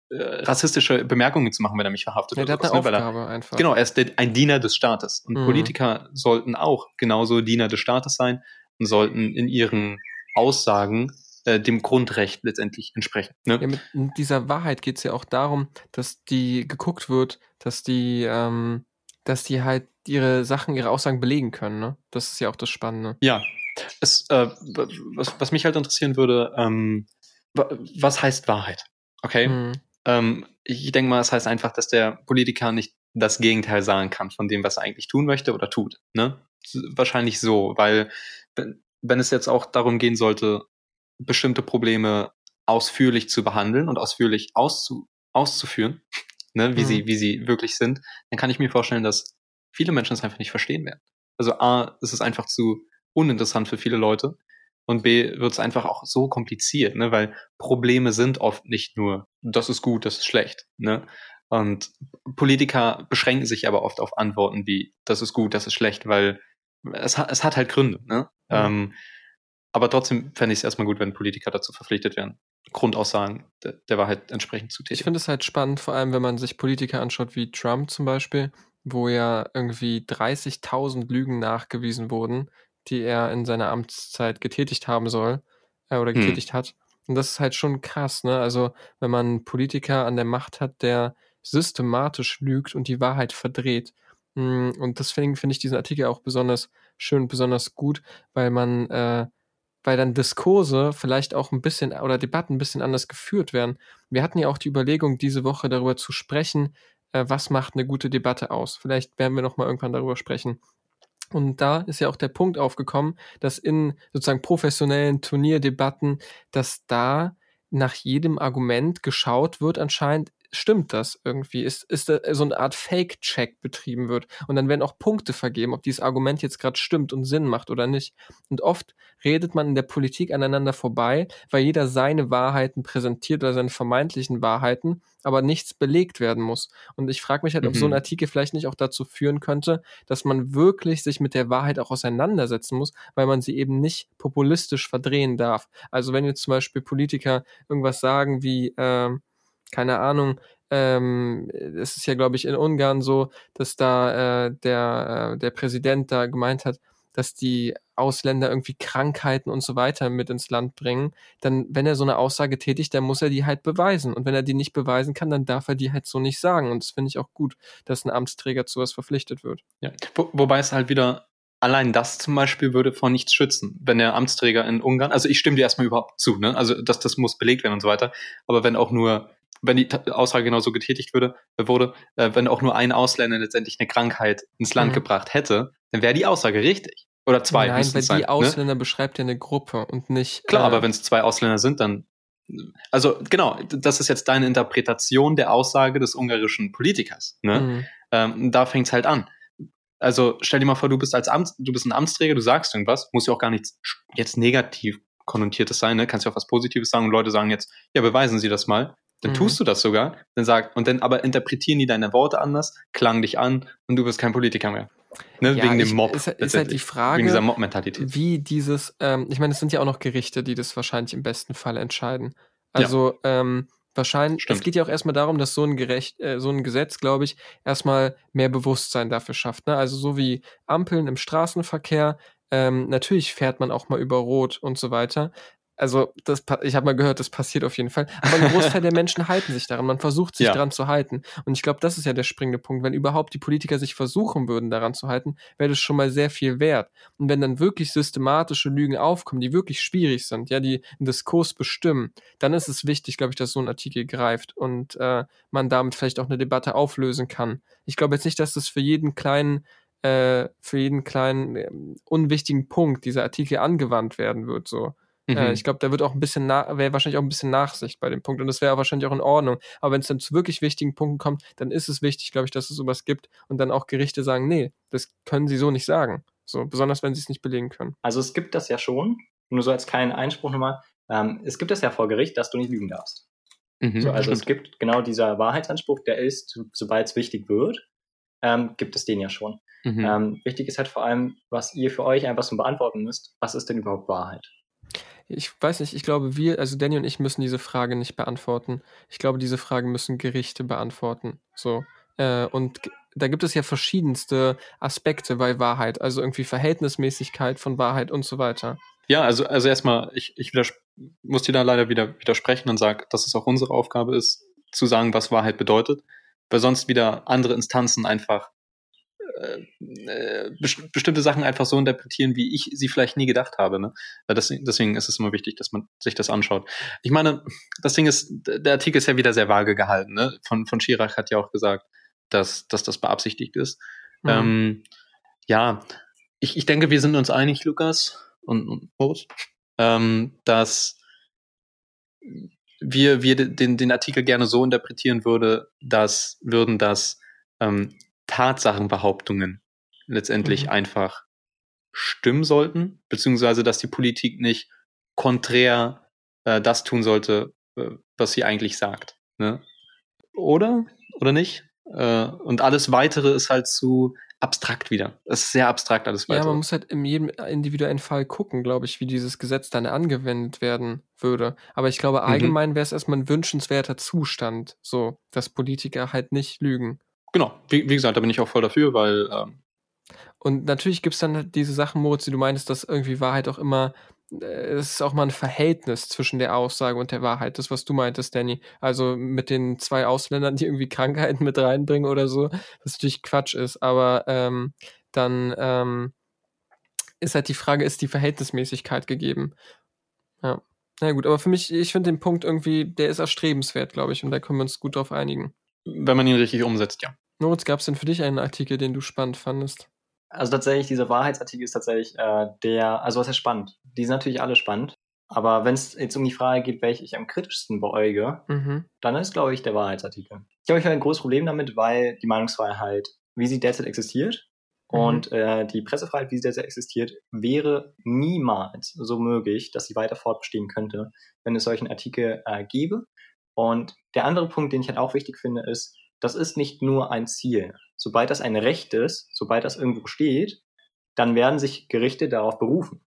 äh, rassistische Bemerkungen zu machen, wenn er mich verhaftet. Ja, der hat eine ne? Aufgabe er, einfach. Genau, er ist ein Diener des Staates. Und mhm. Politiker sollten auch genauso Diener des Staates sein und sollten in ihren Aussagen äh, dem Grundrecht letztendlich entsprechen. Ne? Ja, mit dieser Wahrheit geht es ja auch darum, dass die geguckt wird, dass die ähm, dass die halt ihre Sachen, ihre Aussagen belegen können. Ne? Das ist ja auch das Spannende. Ja. Es, äh, was, was mich halt interessieren würde, ähm, was heißt Wahrheit? Okay. Mhm. Ähm, ich denke mal, es das heißt einfach, dass der Politiker nicht das Gegenteil sagen kann von dem, was er eigentlich tun möchte oder tut. Ne? Wahrscheinlich so, weil wenn, wenn es jetzt auch darum gehen sollte, bestimmte Probleme ausführlich zu behandeln und ausführlich auszu, auszuführen, ne, wie, mhm. sie, wie sie wirklich sind, dann kann ich mir vorstellen, dass viele Menschen es einfach nicht verstehen werden. Also A, ist es einfach zu uninteressant für viele Leute und B, wird es einfach auch so kompliziert, ne, weil Probleme sind oft nicht nur, das ist gut, das ist schlecht. Ne? Und Politiker beschränken sich aber oft auf Antworten wie, das ist gut, das ist schlecht, weil es, hat, es hat halt Gründe. Ne? Mhm. Ähm, aber trotzdem fände ich es erstmal gut, wenn Politiker dazu verpflichtet werden, Grundaussagen der, der Wahrheit entsprechend zu tätigen. Ich finde es halt spannend, vor allem wenn man sich Politiker anschaut wie Trump zum Beispiel, wo ja irgendwie 30.000 Lügen nachgewiesen wurden, die er in seiner Amtszeit getätigt haben soll äh, oder hm. getätigt hm. hat. Und das ist halt schon krass, ne? Also, wenn man einen Politiker an der Macht hat, der systematisch lügt und die Wahrheit verdreht. Hm, und deswegen finde ich diesen Artikel auch besonders schön, besonders gut, weil man äh, weil dann Diskurse vielleicht auch ein bisschen oder Debatten ein bisschen anders geführt werden. Wir hatten ja auch die Überlegung, diese Woche darüber zu sprechen, äh, was macht eine gute Debatte aus. Vielleicht werden wir noch mal irgendwann darüber sprechen. Und da ist ja auch der Punkt aufgekommen, dass in sozusagen professionellen Turnierdebatten, dass da nach jedem Argument geschaut wird anscheinend, stimmt das irgendwie? Ist, ist da so eine Art Fake-Check betrieben wird? Und dann werden auch Punkte vergeben, ob dieses Argument jetzt gerade stimmt und Sinn macht oder nicht. Und oft redet man in der Politik aneinander vorbei, weil jeder seine Wahrheiten präsentiert oder seine vermeintlichen Wahrheiten, aber nichts belegt werden muss. Und ich frage mich halt, ob so ein Mhm. Artikel vielleicht nicht auch dazu führen könnte, dass man wirklich sich mit der Wahrheit auch auseinandersetzen muss, weil man sie eben nicht populistisch verdrehen darf. Also wenn jetzt zum Beispiel Politiker irgendwas sagen wie, ähm, keine Ahnung, ähm, es ist ja, glaube ich, in Ungarn so, dass da äh, der, äh, der Präsident da gemeint hat, dass die Ausländer irgendwie Krankheiten und so weiter mit ins Land bringen, dann, wenn er so eine Aussage tätigt, dann muss er die halt beweisen. Und wenn er die nicht beweisen kann, dann darf er die halt so nicht sagen. Und das finde ich auch gut, dass ein Amtsträger zu was verpflichtet wird. Ja. Wo, wobei es halt wieder, allein das zum Beispiel würde vor nichts schützen. Wenn der Amtsträger in Ungarn, also ich stimme dir erstmal überhaupt zu, ne? Also das, das muss belegt werden und so weiter. Aber wenn auch nur, wenn die Aussage genauso getätigt würde, äh, wurde, äh, wenn auch nur ein Ausländer letztendlich eine Krankheit ins Land Mhm. gebracht hätte, dann wäre die Aussage richtig. Oder zwei. Nein, weil es sein, die ne? Ausländer beschreibt ja eine Gruppe und nicht. Klar, äh, aber wenn es zwei Ausländer sind, dann. Also genau, das ist jetzt deine Interpretation der Aussage des ungarischen Politikers. Ne? mh. Ähm, da fängt's halt an. Also stell dir mal vor, du bist als Amts, du bist ein Amtsträger, du sagst irgendwas, muss ja auch gar nichts jetzt negativ konnotiertes sein, ne? Kannst ja auch was Positives sagen und Leute sagen jetzt, ja, beweisen Sie das mal. Dann Mhm. tust du das sogar, dann sag, und dann aber interpretieren die deine Worte anders, klagen dich an und du bist kein Politiker mehr. Ne? Ja, Wegen dem Mob. Ist, ist halt die. Frage, Wegen dieser Mob-Mentalität. wie dieses, ähm, ich meine, es sind ja auch noch Gerichte, die das wahrscheinlich im besten Fall entscheiden. Ja. Also ähm, wahrscheinlich, Stimmt. es geht ja auch erstmal darum, dass so ein gerecht, äh, so ein Gesetz, glaube ich, erstmal mehr Bewusstsein dafür schafft. Ne? Also so wie Ampeln im Straßenverkehr, ähm, natürlich fährt man auch mal über Rot und so weiter. Also das, pa- ich habe mal gehört, das passiert auf jeden Fall. Aber ein Großteil der Menschen halten sich daran. Man versucht sich Ja. daran zu halten. Und ich glaube, das ist ja der springende Punkt. Wenn überhaupt die Politiker sich versuchen würden, daran zu halten, wäre das schon mal sehr viel wert. Und wenn dann wirklich systematische Lügen aufkommen, die wirklich schwierig sind, ja, die einen Diskurs bestimmen, dann ist es wichtig, glaube ich, dass so ein Artikel greift und äh, man damit vielleicht auch eine Debatte auflösen kann. Ich glaube jetzt nicht, dass das für jeden kleinen äh, für jeden kleinen ähm, unwichtigen Punkt dieser Artikel angewandt werden wird. So, äh, Mhm. ich glaube, da wird auch ein bisschen wäre wahrscheinlich auch ein bisschen Nachsicht bei dem Punkt und das wäre wahrscheinlich auch in Ordnung. Aber wenn es dann zu wirklich wichtigen Punkten kommt, dann ist es wichtig, glaube ich, dass es sowas gibt und dann auch Gerichte sagen, nee, das können sie so nicht sagen. So, besonders wenn sie es nicht belegen können. Also es gibt das ja schon, nur so als kleinen Einspruch nochmal, ähm, es gibt das ja vor Gericht, dass du nicht lügen darfst. Mhm. So, also es Stimmt. gibt genau dieser Wahrheitsanspruch, der ist, sobald es wichtig wird, ähm, gibt es den ja schon. Mhm. Ähm, wichtig ist halt vor allem, was ihr für euch einfach so beantworten müsst, was ist denn überhaupt Wahrheit? Ich weiß nicht, ich glaube, wir, also Danny und ich müssen diese Frage nicht beantworten. Ich glaube, diese Frage müssen Gerichte beantworten. So. Äh, und da gibt es ja verschiedenste Aspekte bei Wahrheit, also irgendwie Verhältnismäßigkeit von Wahrheit und so weiter. Ja, also, also erstmal, ich, ich muss dir da leider wieder widersprechen und sage, dass es auch unsere Aufgabe ist, zu sagen, was Wahrheit bedeutet, weil sonst wieder andere Instanzen einfach äh, äh, best bestimmte Sachen einfach so interpretieren, wie ich sie vielleicht nie gedacht habe. Ne? Das, deswegen ist es immer wichtig, dass man sich das anschaut. Ich meine, das Ding ist, der Artikel ist ja wieder sehr vage gehalten. Ne? Von, von Schirach hat ja auch gesagt, dass, dass das beabsichtigt ist. Mhm. Ähm, ja, ich, ich denke, wir sind uns einig, Lukas und, und Moritz, ähm, dass wir, wir den, den Artikel gerne so interpretieren würde, dass, würden, dass ähm, Tatsachenbehauptungen letztendlich Mhm. einfach stimmen sollten, beziehungsweise dass die Politik nicht konträr äh, das tun sollte, äh, was sie eigentlich sagt. Ne? Oder? Oder nicht? Äh, und alles weitere ist halt zu abstrakt wieder. Es ist sehr abstrakt alles Ja, weitere. man muss halt in jedem individuellen Fall gucken, glaube ich, wie dieses Gesetz dann angewendet werden würde. Aber ich glaube, Mhm. allgemein wäre es erstmal ein wünschenswerter Zustand, so, dass Politiker halt nicht lügen. Genau, wie, wie gesagt, da bin ich auch voll dafür, weil ähm, Und natürlich gibt es dann diese Sachen, Moritz, die du meinst, dass irgendwie Wahrheit auch immer, äh, es ist auch mal ein Verhältnis zwischen der Aussage und der Wahrheit. Das, was du meintest, Danny. Also mit den zwei Ausländern, die irgendwie Krankheiten mit reinbringen oder so, was natürlich Quatsch ist. Aber ähm, dann ähm, ist halt die Frage, ist die Verhältnismäßigkeit gegeben? Ja. Na gut, aber für mich, ich finde den Punkt irgendwie, der ist erstrebenswert, glaube ich, und da können wir uns gut drauf einigen. wenn man ihn richtig umsetzt, ja. Moritz, gab es denn für dich einen Artikel, den du spannend fandest? Also tatsächlich, dieser Wahrheitsartikel ist tatsächlich äh, der, also was ist spannend? Die sind natürlich alle spannend. Aber wenn es jetzt um die Frage geht, welche ich am kritischsten beäuge, Mhm. dann ist, glaube ich, der Wahrheitsartikel. Ich glaube, ich habe ein großes Problem damit, weil die Meinungsfreiheit, wie sie derzeit existiert, Mhm. und äh, die Pressefreiheit, wie sie derzeit existiert, wäre niemals so möglich, dass sie weiter fortbestehen könnte, wenn es solchen Artikel äh, gäbe. Und der andere Punkt, den ich halt auch wichtig finde, ist, das ist nicht nur ein Ziel. Sobald das ein Recht ist, sobald das irgendwo steht, dann werden sich Gerichte darauf berufen.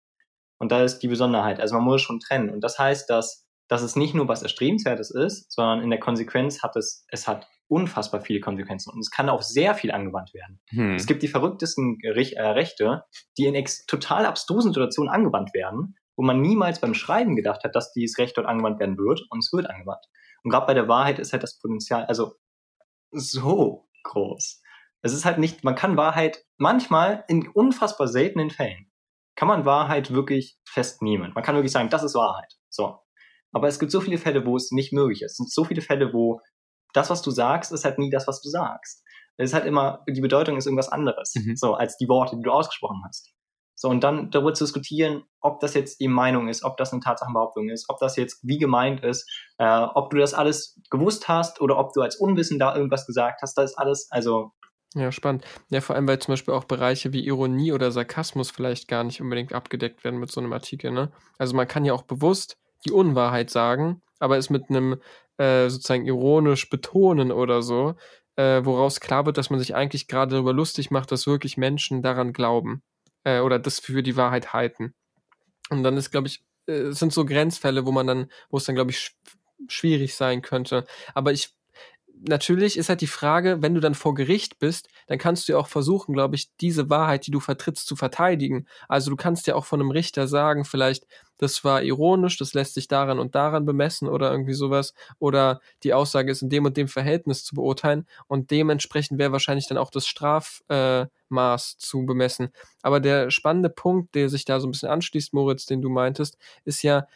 Und da ist die Besonderheit. Also man muss es schon trennen. Und das heißt, dass, dass es nicht nur was Erstrebenswertes ist, sondern in der Konsequenz hat es, es hat unfassbar viele Konsequenzen. Und es kann auf sehr viel angewandt werden. Hm. Es gibt die verrücktesten Rech- äh, Rechte, die in total abstrusen Situationen angewandt werden, wo man niemals beim Schreiben gedacht hat, dass dieses Recht dort angewandt werden wird und es wird angewandt. Und gerade bei der Wahrheit ist halt das Potenzial also so groß. Es ist halt nicht, man kann Wahrheit manchmal in unfassbar seltenen Fällen kann man Wahrheit wirklich festnehmen. Man kann wirklich sagen, das ist Wahrheit. So. Aber es gibt so viele Fälle, wo es nicht möglich ist. Es sind so viele Fälle, wo das, was du sagst, ist halt nie das, was du sagst. Es ist halt immer, die Bedeutung ist irgendwas anderes, Mhm. so, als die Worte, die du ausgesprochen hast. So, und dann darüber zu diskutieren, ob das jetzt die Meinung ist, ob das eine Tatsachenbehauptung ist, ob das jetzt wie gemeint ist, äh, ob du das alles gewusst hast oder ob du als Unwissen da irgendwas gesagt hast, das ist alles, also, Ja, spannend. Ja, vor allem, weil zum Beispiel auch Bereiche wie Ironie oder Sarkasmus vielleicht gar nicht unbedingt abgedeckt werden mit so einem Artikel. Ne? Also man kann ja auch bewusst die Unwahrheit sagen, aber es mit einem äh, sozusagen ironisch betonen oder so, äh, woraus klar wird, dass man sich eigentlich gerade darüber lustig macht, dass wirklich Menschen daran glauben äh, oder das für die Wahrheit halten. Und dann ist, glaube ich, äh, sind so Grenzfälle, wo man dann, wo es dann, glaube ich, sch schwierig sein könnte. Aber ich natürlich ist halt die Frage, wenn du dann vor Gericht bist, dann kannst du ja auch versuchen, glaube ich, diese Wahrheit, die du vertrittst, zu verteidigen. Also du kannst ja auch von einem Richter sagen, vielleicht, das war ironisch, das lässt sich daran und daran bemessen oder irgendwie sowas. Oder die Aussage ist in dem und dem Verhältnis zu beurteilen und dementsprechend wäre wahrscheinlich dann auch das Strafmaß äh, Maß zu bemessen. Aber der spannende Punkt, der sich da so ein bisschen anschließt, Moritz, den du meintest, ist ja,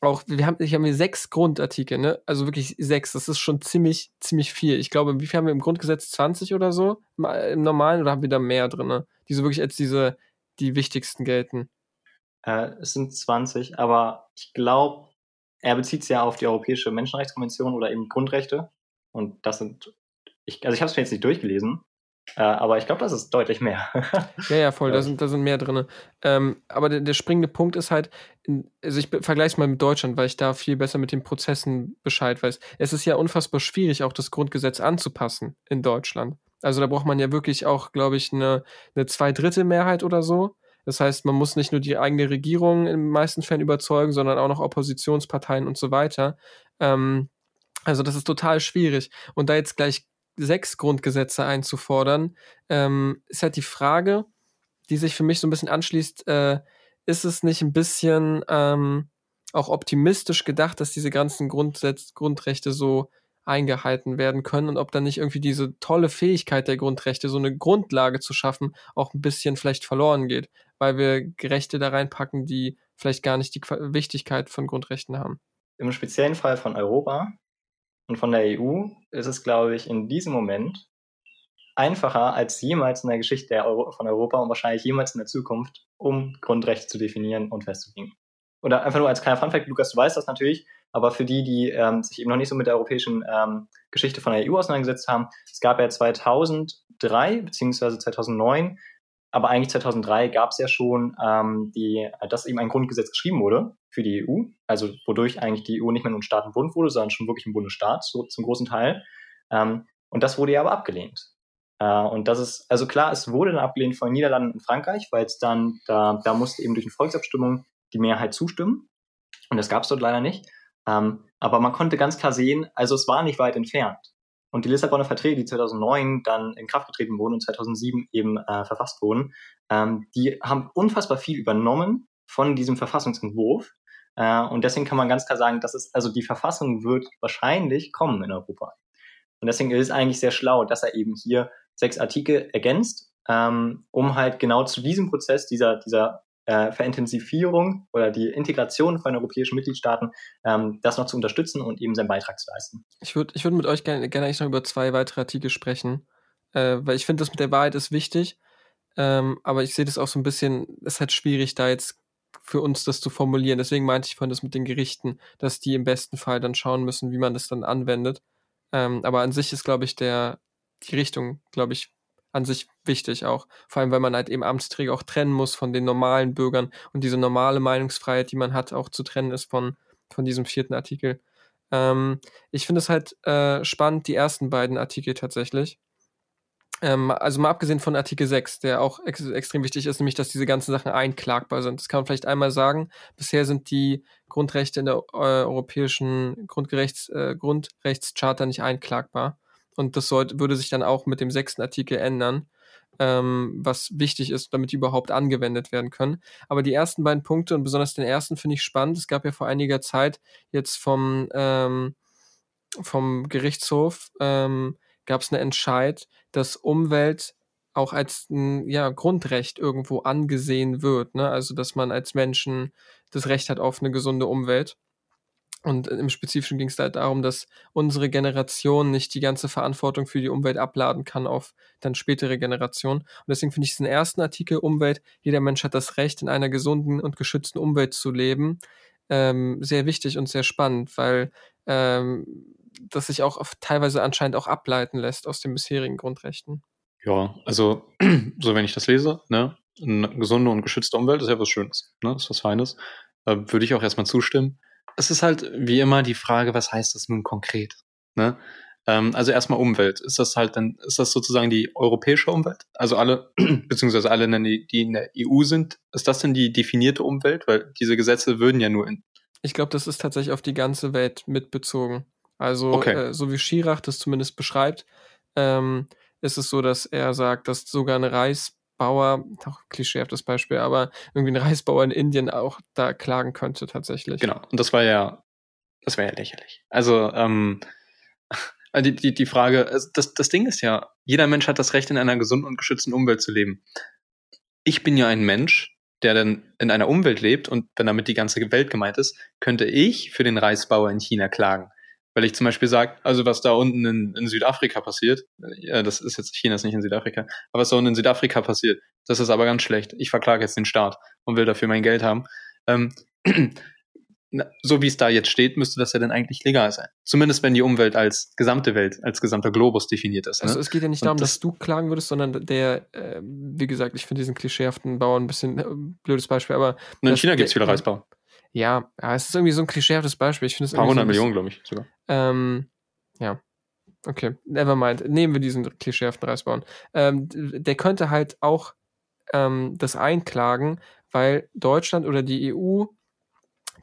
auch, wir haben, ich habe hier sechs Grundartikel, ne? Also wirklich sechs. Das ist schon ziemlich, ziemlich viel. Ich glaube, wie viel haben wir im Grundgesetz? 20 oder so? Im, im normalen oder haben wir da mehr drin, ne? Die so wirklich als diese, die wichtigsten gelten. äh, es sind 20, aber ich glaube, er bezieht es ja auf die Europäische Menschenrechtskonvention oder eben Grundrechte. Und das sind, ich, also ich habe es mir jetzt nicht durchgelesen, äh, aber ich glaube, das ist deutlich mehr. Ja, ja, voll, da sind, da sind mehr drin. Ähm, aber der, der springende Punkt ist halt, also ich vergleiche es mal mit Deutschland, weil ich da viel besser mit den Prozessen Bescheid weiß. Es ist ja unfassbar schwierig, auch das Grundgesetz anzupassen in Deutschland. Also da braucht man ja wirklich auch, glaube ich, eine, eine Zweidrittelmehrheit oder so. Das heißt, man muss nicht nur die eigene Regierung in den meisten Fällen überzeugen, sondern auch noch Oppositionsparteien und so weiter. Ähm, also das ist total schwierig. Und da jetzt gleich sechs Grundgesetze einzufordern, ähm, ist halt die Frage, die sich für mich so ein bisschen anschließt, äh, ist es nicht ein bisschen ähm, auch optimistisch gedacht, dass diese ganzen Grundsätze, Grundrechte so eingehalten werden können und ob dann nicht irgendwie diese tolle Fähigkeit der Grundrechte, so eine Grundlage zu schaffen, auch ein bisschen vielleicht verloren geht, weil wir Rechte da reinpacken, die vielleicht gar nicht die Wichtigkeit von Grundrechten haben. Im speziellen Fall von Europa und von der EU ist es, glaube ich, in diesem Moment einfacher als jemals in der Geschichte Euro von Europa und wahrscheinlich jemals in der Zukunft, um Grundrechte zu definieren und festzulegen. Oder einfach nur als kleiner Funfact, Lukas, du weißt das natürlich, aber für die, die ähm, sich eben noch nicht so mit der europäischen ähm, Geschichte von der EU auseinandergesetzt haben, es gab ja 2003 beziehungsweise 2009, aber eigentlich 2003 gab es ja schon, ähm, die, dass eben ein Grundgesetz geschrieben wurde für die EU, also wodurch eigentlich die EU nicht mehr nur ein Staatenbund wurde, sondern schon wirklich ein Bundesstaat, so zum großen Teil. Ähm, und das wurde ja aber abgelehnt. Äh, und das ist, also klar, es wurde dann abgelehnt von den Niederlanden und Frankreich, weil es dann, da, da musste eben durch eine Volksabstimmung die Mehrheit zustimmen. Und das gab es dort leider nicht. Ähm, aber man konnte ganz klar sehen, also es war nicht weit entfernt. Und die Lissabonner Verträge, die 2009 dann in Kraft getreten wurden und 2007 eben äh, verfasst wurden, ähm, die haben unfassbar viel übernommen von diesem Verfassungsentwurf. Äh, und deswegen kann man ganz klar sagen, dass es, also die Verfassung wird wahrscheinlich kommen in Europa. Und deswegen ist es eigentlich sehr schlau, dass er eben hier sechs Artikel ergänzt, ähm, um halt genau zu diesem Prozess dieser, dieser äh, Verintensivierung oder die Integration von europäischen Mitgliedstaaten, ähm, das noch zu unterstützen und eben seinen Beitrag zu leisten. Ich würde ich würd mit euch gerne, gerne eigentlich noch über zwei weitere Artikel sprechen, äh, weil ich finde, das mit der Wahrheit ist wichtig, ähm, aber ich sehe das auch so ein bisschen, es ist halt schwierig, da jetzt für uns, das zu formulieren. Deswegen meinte ich vorhin das mit den Gerichten, dass die im besten Fall dann schauen müssen, wie man das dann anwendet. Ähm, aber an sich ist, glaube ich, der, die Richtung, glaube ich, an sich wichtig auch. Vor allem, weil man halt eben Amtsträger auch trennen muss von den normalen Bürgern und diese normale Meinungsfreiheit, die man hat, auch zu trennen ist von, von diesem vierten Artikel. Ähm, ich finde es halt äh, spannend, die ersten beiden Artikel tatsächlich. Ähm, also mal abgesehen von Artikel 6, der auch ex extrem wichtig ist, nämlich, dass diese ganzen Sachen einklagbar sind. Das kann man vielleicht einmal sagen. Bisher sind die Grundrechte in der äh, europäischen Grundgerechts, äh, Grundrechtscharta nicht einklagbar. Und das sollte, würde sich dann auch mit dem sechsten Artikel ändern, ähm, was wichtig ist, damit die überhaupt angewendet werden können. Aber die ersten beiden Punkte und besonders den ersten finde ich spannend. Es gab ja vor einiger Zeit jetzt vom, ähm, vom Gerichtshof ähm, gab es einen Entscheid, dass Umwelt auch als ein ja, Grundrecht irgendwo angesehen wird. Ne? Also, dass man als Menschen das Recht hat auf eine gesunde Umwelt. Und im Spezifischen ging es halt darum, dass unsere Generation nicht die ganze Verantwortung für die Umwelt abladen kann auf dann spätere Generationen. Und deswegen finde ich den ersten Artikel Umwelt, jeder Mensch hat das Recht, in einer gesunden und geschützten Umwelt zu leben, ähm, sehr wichtig und sehr spannend, weil ähm, das sich auch teilweise anscheinend auch ableiten lässt aus den bisherigen Grundrechten. Ja, also so wenn ich das lese, ne, eine gesunde und geschützte Umwelt ist ja was Schönes, ne, ist was Feines. Äh, Würde ich auch erstmal zustimmen. Es ist halt wie immer die Frage, was heißt das nun konkret? Ne? Ähm, also erstmal Umwelt. Ist das halt dann, ist das sozusagen die europäische Umwelt? Also alle, beziehungsweise alle, die in der EU sind, ist das denn die definierte Umwelt? Weil diese Gesetze würden ja nur in. Ich glaube, das ist tatsächlich auf die ganze Welt mitbezogen. Also, okay. äh, so wie Schirach das zumindest beschreibt, ähm, ist es so, dass er sagt, dass sogar ein Reisbauer, auch klischeehaftes Beispiel, aber irgendwie ein Reisbauer in Indien auch da klagen könnte tatsächlich. Genau, und das war ja, das war ja lächerlich. Also, ähm, die, die, die Frage, das, das Ding ist ja, jeder Mensch hat das Recht, in einer gesunden und geschützten Umwelt zu leben. Ich bin ja ein Mensch, der dann in einer Umwelt lebt und wenn damit die ganze Welt gemeint ist, könnte ich für den Reisbauer in China klagen. Weil ich zum Beispiel sage, also was da unten in, in Südafrika passiert, ja, das ist jetzt China ist nicht in Südafrika, aber was da unten in Südafrika passiert, das ist aber ganz schlecht. Ich verklage jetzt den Staat und will dafür mein Geld haben. Ähm, so wie es da jetzt steht, müsste das ja dann eigentlich legal sein. Zumindest wenn die Umwelt als gesamte Welt, als gesamter Globus definiert ist. Ne? Also es geht ja nicht darum, das, dass du klagen würdest, sondern der, äh, wie gesagt, ich finde diesen klischeehaften Bauern ein bisschen äh, blödes Beispiel, aber. in China gibt es viele Reisbauern. Ja, es ist irgendwie so ein klischeehaftes Beispiel. Ich finde es ein paar hundert so Millionen, glaube ich, sogar. Ähm, ja. Okay, never mind. Nehmen wir diesen klischeehaften Reisbauern. Ähm, der könnte halt auch ähm, das einklagen, weil Deutschland oder die EU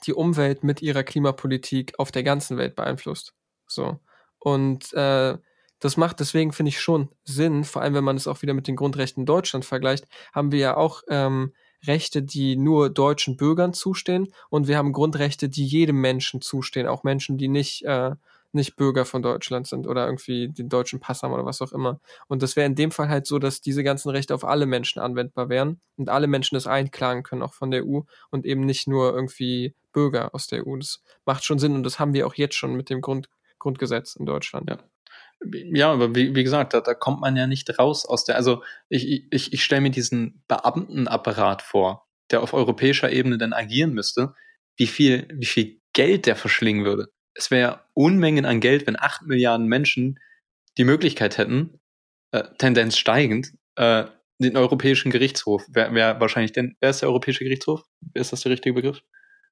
die Umwelt mit ihrer Klimapolitik auf der ganzen Welt beeinflusst. So. Und äh, das macht deswegen, finde ich, schon Sinn, vor allem wenn man es auch wieder mit den Grundrechten in Deutschland vergleicht, haben wir ja auch ähm, Rechte, die nur deutschen Bürgern zustehen und wir haben Grundrechte, die jedem Menschen zustehen, auch Menschen, die nicht, äh, nicht Bürger von Deutschland sind oder irgendwie den deutschen Pass haben oder was auch immer. Und das wäre in dem Fall halt so, dass diese ganzen Rechte auf alle Menschen anwendbar wären und alle Menschen das einklagen können, auch von der EU und eben nicht nur irgendwie Bürger aus der EU. Das macht schon Sinn und das haben wir auch jetzt schon mit dem Grund, Grundgesetz in Deutschland. Ja. Ja, aber wie, wie gesagt, da, da kommt man ja nicht raus aus der, also ich, ich, ich stelle mir diesen Beamtenapparat vor, der auf europäischer Ebene dann agieren müsste, wie viel, wie viel Geld der verschlingen würde. Es wäre Unmengen an Geld, wenn acht Milliarden Menschen die Möglichkeit hätten, äh, Tendenz steigend, äh, den Europäischen Gerichtshof, wer, wer wahrscheinlich denn, wer ist der Europäische Gerichtshof? Ist das der richtige Begriff?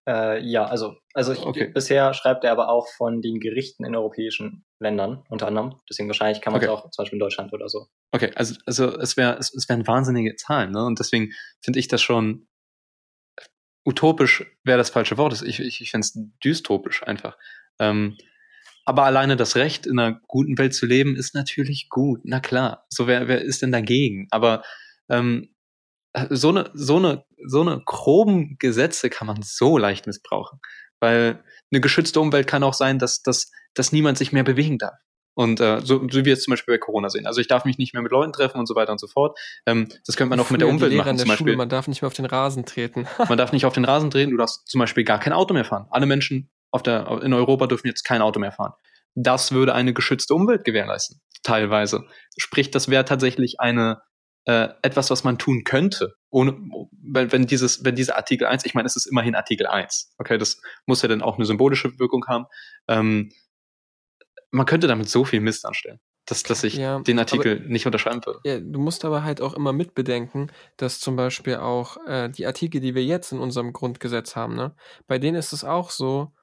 Äh, ja, also, also ich, okay. bisher schreibt er aber auch von den Gerichten in europäischen Ländern unter anderem. Deswegen wahrscheinlich kann man es auch zum Beispiel in Deutschland oder so. Okay, also, also es wäre es, es wären wahnsinnige Zahlen, ne? Und deswegen finde ich das schon utopisch wäre das falsche Wort. Ich, ich, ich finde es dystopisch einfach. Ähm, aber alleine das Recht, in einer guten Welt zu leben, ist natürlich gut. Na klar. So, wer, wer ist denn dagegen? Aber ähm, so eine, so eine, so eine groben Gesetze kann man so leicht missbrauchen. Weil eine geschützte Umwelt kann auch sein, dass, dass, dass niemand sich mehr bewegen darf. Und äh, so, so wie wir es zum Beispiel bei Corona sehen. Also ich darf mich nicht mehr mit Leuten treffen und so weiter und so fort. Ähm, das könnte man auch mit der Umwelt machen. zum Beispiel. Schule, man darf nicht mehr auf den Rasen treten. man darf nicht auf den Rasen treten, du darfst zum Beispiel gar kein Auto mehr fahren. Alle Menschen auf der, in Europa dürfen jetzt kein Auto mehr fahren. Das würde eine geschützte Umwelt gewährleisten, teilweise. Sprich, das wäre tatsächlich eine äh, etwas, was man tun könnte, ohne, wenn, wenn dieses, wenn dieser Artikel 1, ich meine, es ist immerhin Artikel 1, okay, das muss ja dann auch eine symbolische Wirkung haben. Ähm, man könnte damit so viel Mist anstellen, dass, dass ich ja, den Artikel aber, nicht unterschreiben würde. Ja, du musst aber halt auch immer mitbedenken, dass zum Beispiel auch äh, die Artikel, die wir jetzt in unserem Grundgesetz haben, ne, bei denen ist es auch so,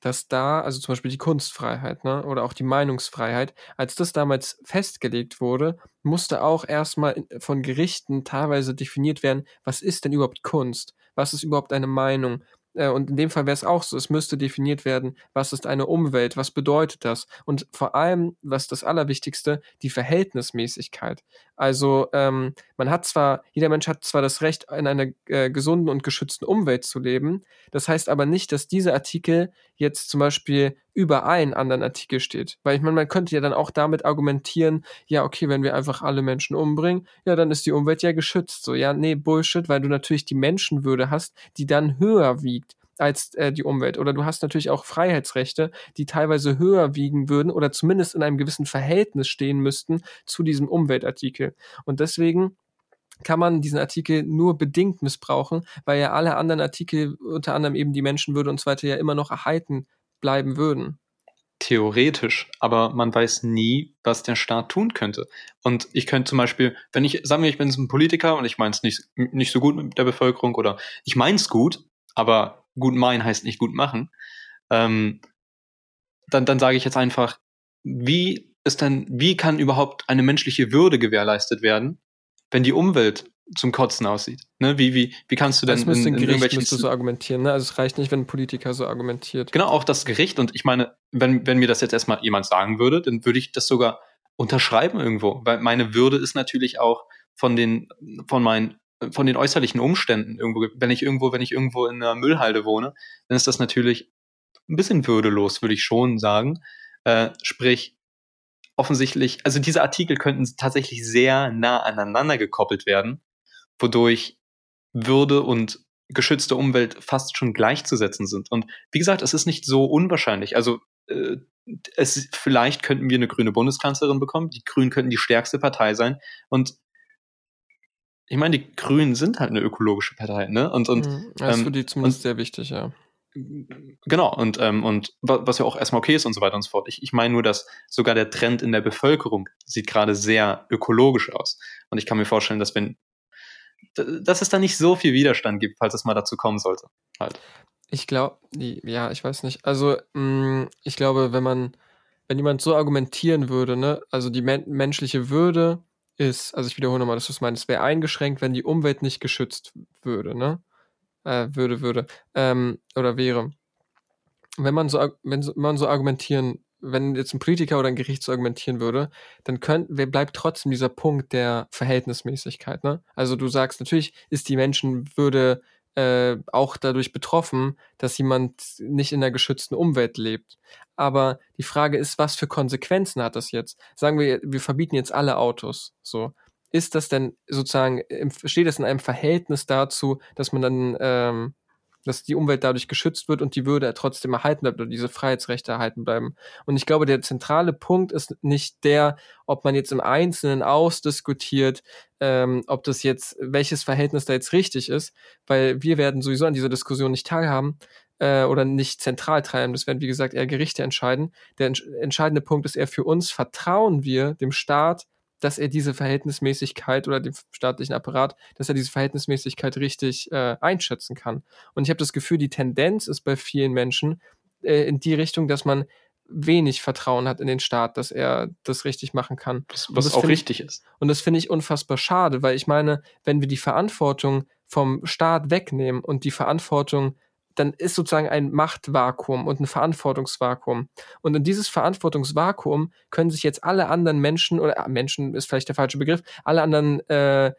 dass da, also zum Beispiel die Kunstfreiheit, ne, oder auch die Meinungsfreiheit, als das damals festgelegt wurde, musste auch erstmal von Gerichten teilweise definiert werden, was ist denn überhaupt Kunst? Was ist überhaupt eine Meinung? Äh, und in dem Fall wäre es auch so, es müsste definiert werden, was ist eine Umwelt, was bedeutet das? Und vor allem, was das Allerwichtigste, die Verhältnismäßigkeit. Also ähm, man hat zwar, jeder Mensch hat zwar das Recht, in einer äh, gesunden und geschützten Umwelt zu leben, das heißt aber nicht, dass dieser Artikel jetzt zum Beispiel über einen anderen Artikel steht. Weil ich meine, man könnte ja dann auch damit argumentieren, ja, okay, wenn wir einfach alle Menschen umbringen, ja, dann ist die Umwelt ja geschützt. So, ja, nee, Bullshit, weil du natürlich die Menschenwürde hast, die dann höher wiegt als äh, die Umwelt. Oder du hast natürlich auch Freiheitsrechte, die teilweise höher wiegen würden oder zumindest in einem gewissen Verhältnis stehen müssten zu diesem Umweltartikel. Und deswegen kann man diesen Artikel nur bedingt missbrauchen, weil ja alle anderen Artikel, unter anderem eben die Menschenwürde und so weiter, ja immer noch erhalten bleiben würden. Theoretisch, aber man weiß nie, was der Staat tun könnte. Und ich könnte zum Beispiel, wenn ich, sagen wir, ich bin ein Politiker und ich meine es nicht, nicht so gut mit der Bevölkerung oder ich meine es gut, aber gut meinen heißt nicht gut machen, ähm, dann, dann sage ich jetzt einfach, wie ist denn, wie kann überhaupt eine menschliche Würde gewährleistet werden, wenn die Umwelt zum Kotzen aussieht. Ne? Wie, wie, wie kannst du denn das in, in Gericht irgendwelchen müsste so argumentieren. Ne? Also es reicht nicht, wenn ein Politiker so argumentiert. Genau, auch das Gericht. Und ich meine, wenn, wenn mir das jetzt erstmal jemand sagen würde, dann würde ich das sogar unterschreiben irgendwo. Weil meine Würde ist natürlich auch von den, von meinen, von den äußerlichen Umständen irgendwo. Wenn ich irgendwo, wenn ich irgendwo in einer Müllhalde wohne, dann ist das natürlich ein bisschen würdelos, würde ich schon sagen. Äh, sprich, offensichtlich, also diese Artikel könnten tatsächlich sehr nah aneinander gekoppelt werden, wodurch Würde und geschützte Umwelt fast schon gleichzusetzen sind. Und wie gesagt, es ist nicht so unwahrscheinlich. Also äh, es, vielleicht könnten wir eine grüne Bundeskanzlerin bekommen. Die Grünen könnten die stärkste Partei sein. Und ich meine, die Grünen sind halt eine ökologische Partei, ne? Und, und mhm. das ist für die zumindest und, sehr wichtig, ja. Genau, und, ähm, und was ja auch erstmal okay ist und so weiter und so fort. Ich, ich meine nur, dass sogar der Trend in der Bevölkerung sieht gerade sehr ökologisch aus. Und ich kann mir vorstellen, dass wenn, dass es da nicht so viel Widerstand gibt, falls es mal dazu kommen sollte. Halt. Ich glaube, ja, ich weiß nicht. Also, mh, mm, ich glaube, wenn man, wenn jemand so argumentieren würde, ne, also die men menschliche Würde ist, also ich wiederhole nochmal, dass du es wäre eingeschränkt, wenn die Umwelt nicht geschützt würde, ne? äh, würde, würde, ähm, oder wäre. Wenn man so, wenn man so argumentieren, wenn jetzt ein Politiker oder ein Gericht so argumentieren würde, dann könnt, wer bleibt trotzdem dieser Punkt der Verhältnismäßigkeit, ne? Also du sagst, natürlich ist die Menschenwürde äh, auch dadurch betroffen, dass jemand nicht in einer geschützten Umwelt lebt. Aber die Frage ist, was für Konsequenzen hat das jetzt? Sagen wir, wir verbieten jetzt alle Autos, so ist das denn sozusagen, steht das in einem Verhältnis dazu, dass man dann, ähm, dass die Umwelt dadurch geschützt wird und die Würde trotzdem erhalten bleibt oder diese Freiheitsrechte erhalten bleiben. Und ich glaube, der zentrale Punkt ist nicht der, ob man jetzt im Einzelnen ausdiskutiert, ähm, ob das jetzt, welches Verhältnis da jetzt richtig ist, weil wir werden sowieso an dieser Diskussion nicht teilhaben, äh, oder nicht zentral treiben. Das werden, wie gesagt, eher Gerichte entscheiden. Der entscheidende Punkt ist eher für uns, vertrauen wir dem Staat dass er diese Verhältnismäßigkeit oder dem staatlichen Apparat, dass er diese Verhältnismäßigkeit richtig äh, einschätzen kann. Und ich habe das Gefühl, die Tendenz ist bei vielen Menschen äh, in die Richtung, dass man wenig Vertrauen hat in den Staat, dass er das richtig machen kann. Was, was auch richtig ich, ist. Und das finde ich unfassbar schade, weil ich meine, wenn wir die Verantwortung vom Staat wegnehmen und die Verantwortung dann ist sozusagen ein Machtvakuum und ein Verantwortungsvakuum. Und in dieses Verantwortungsvakuum können sich jetzt alle anderen Menschen, oder äh, Menschen ist vielleicht der falsche Begriff, alle anderen äh,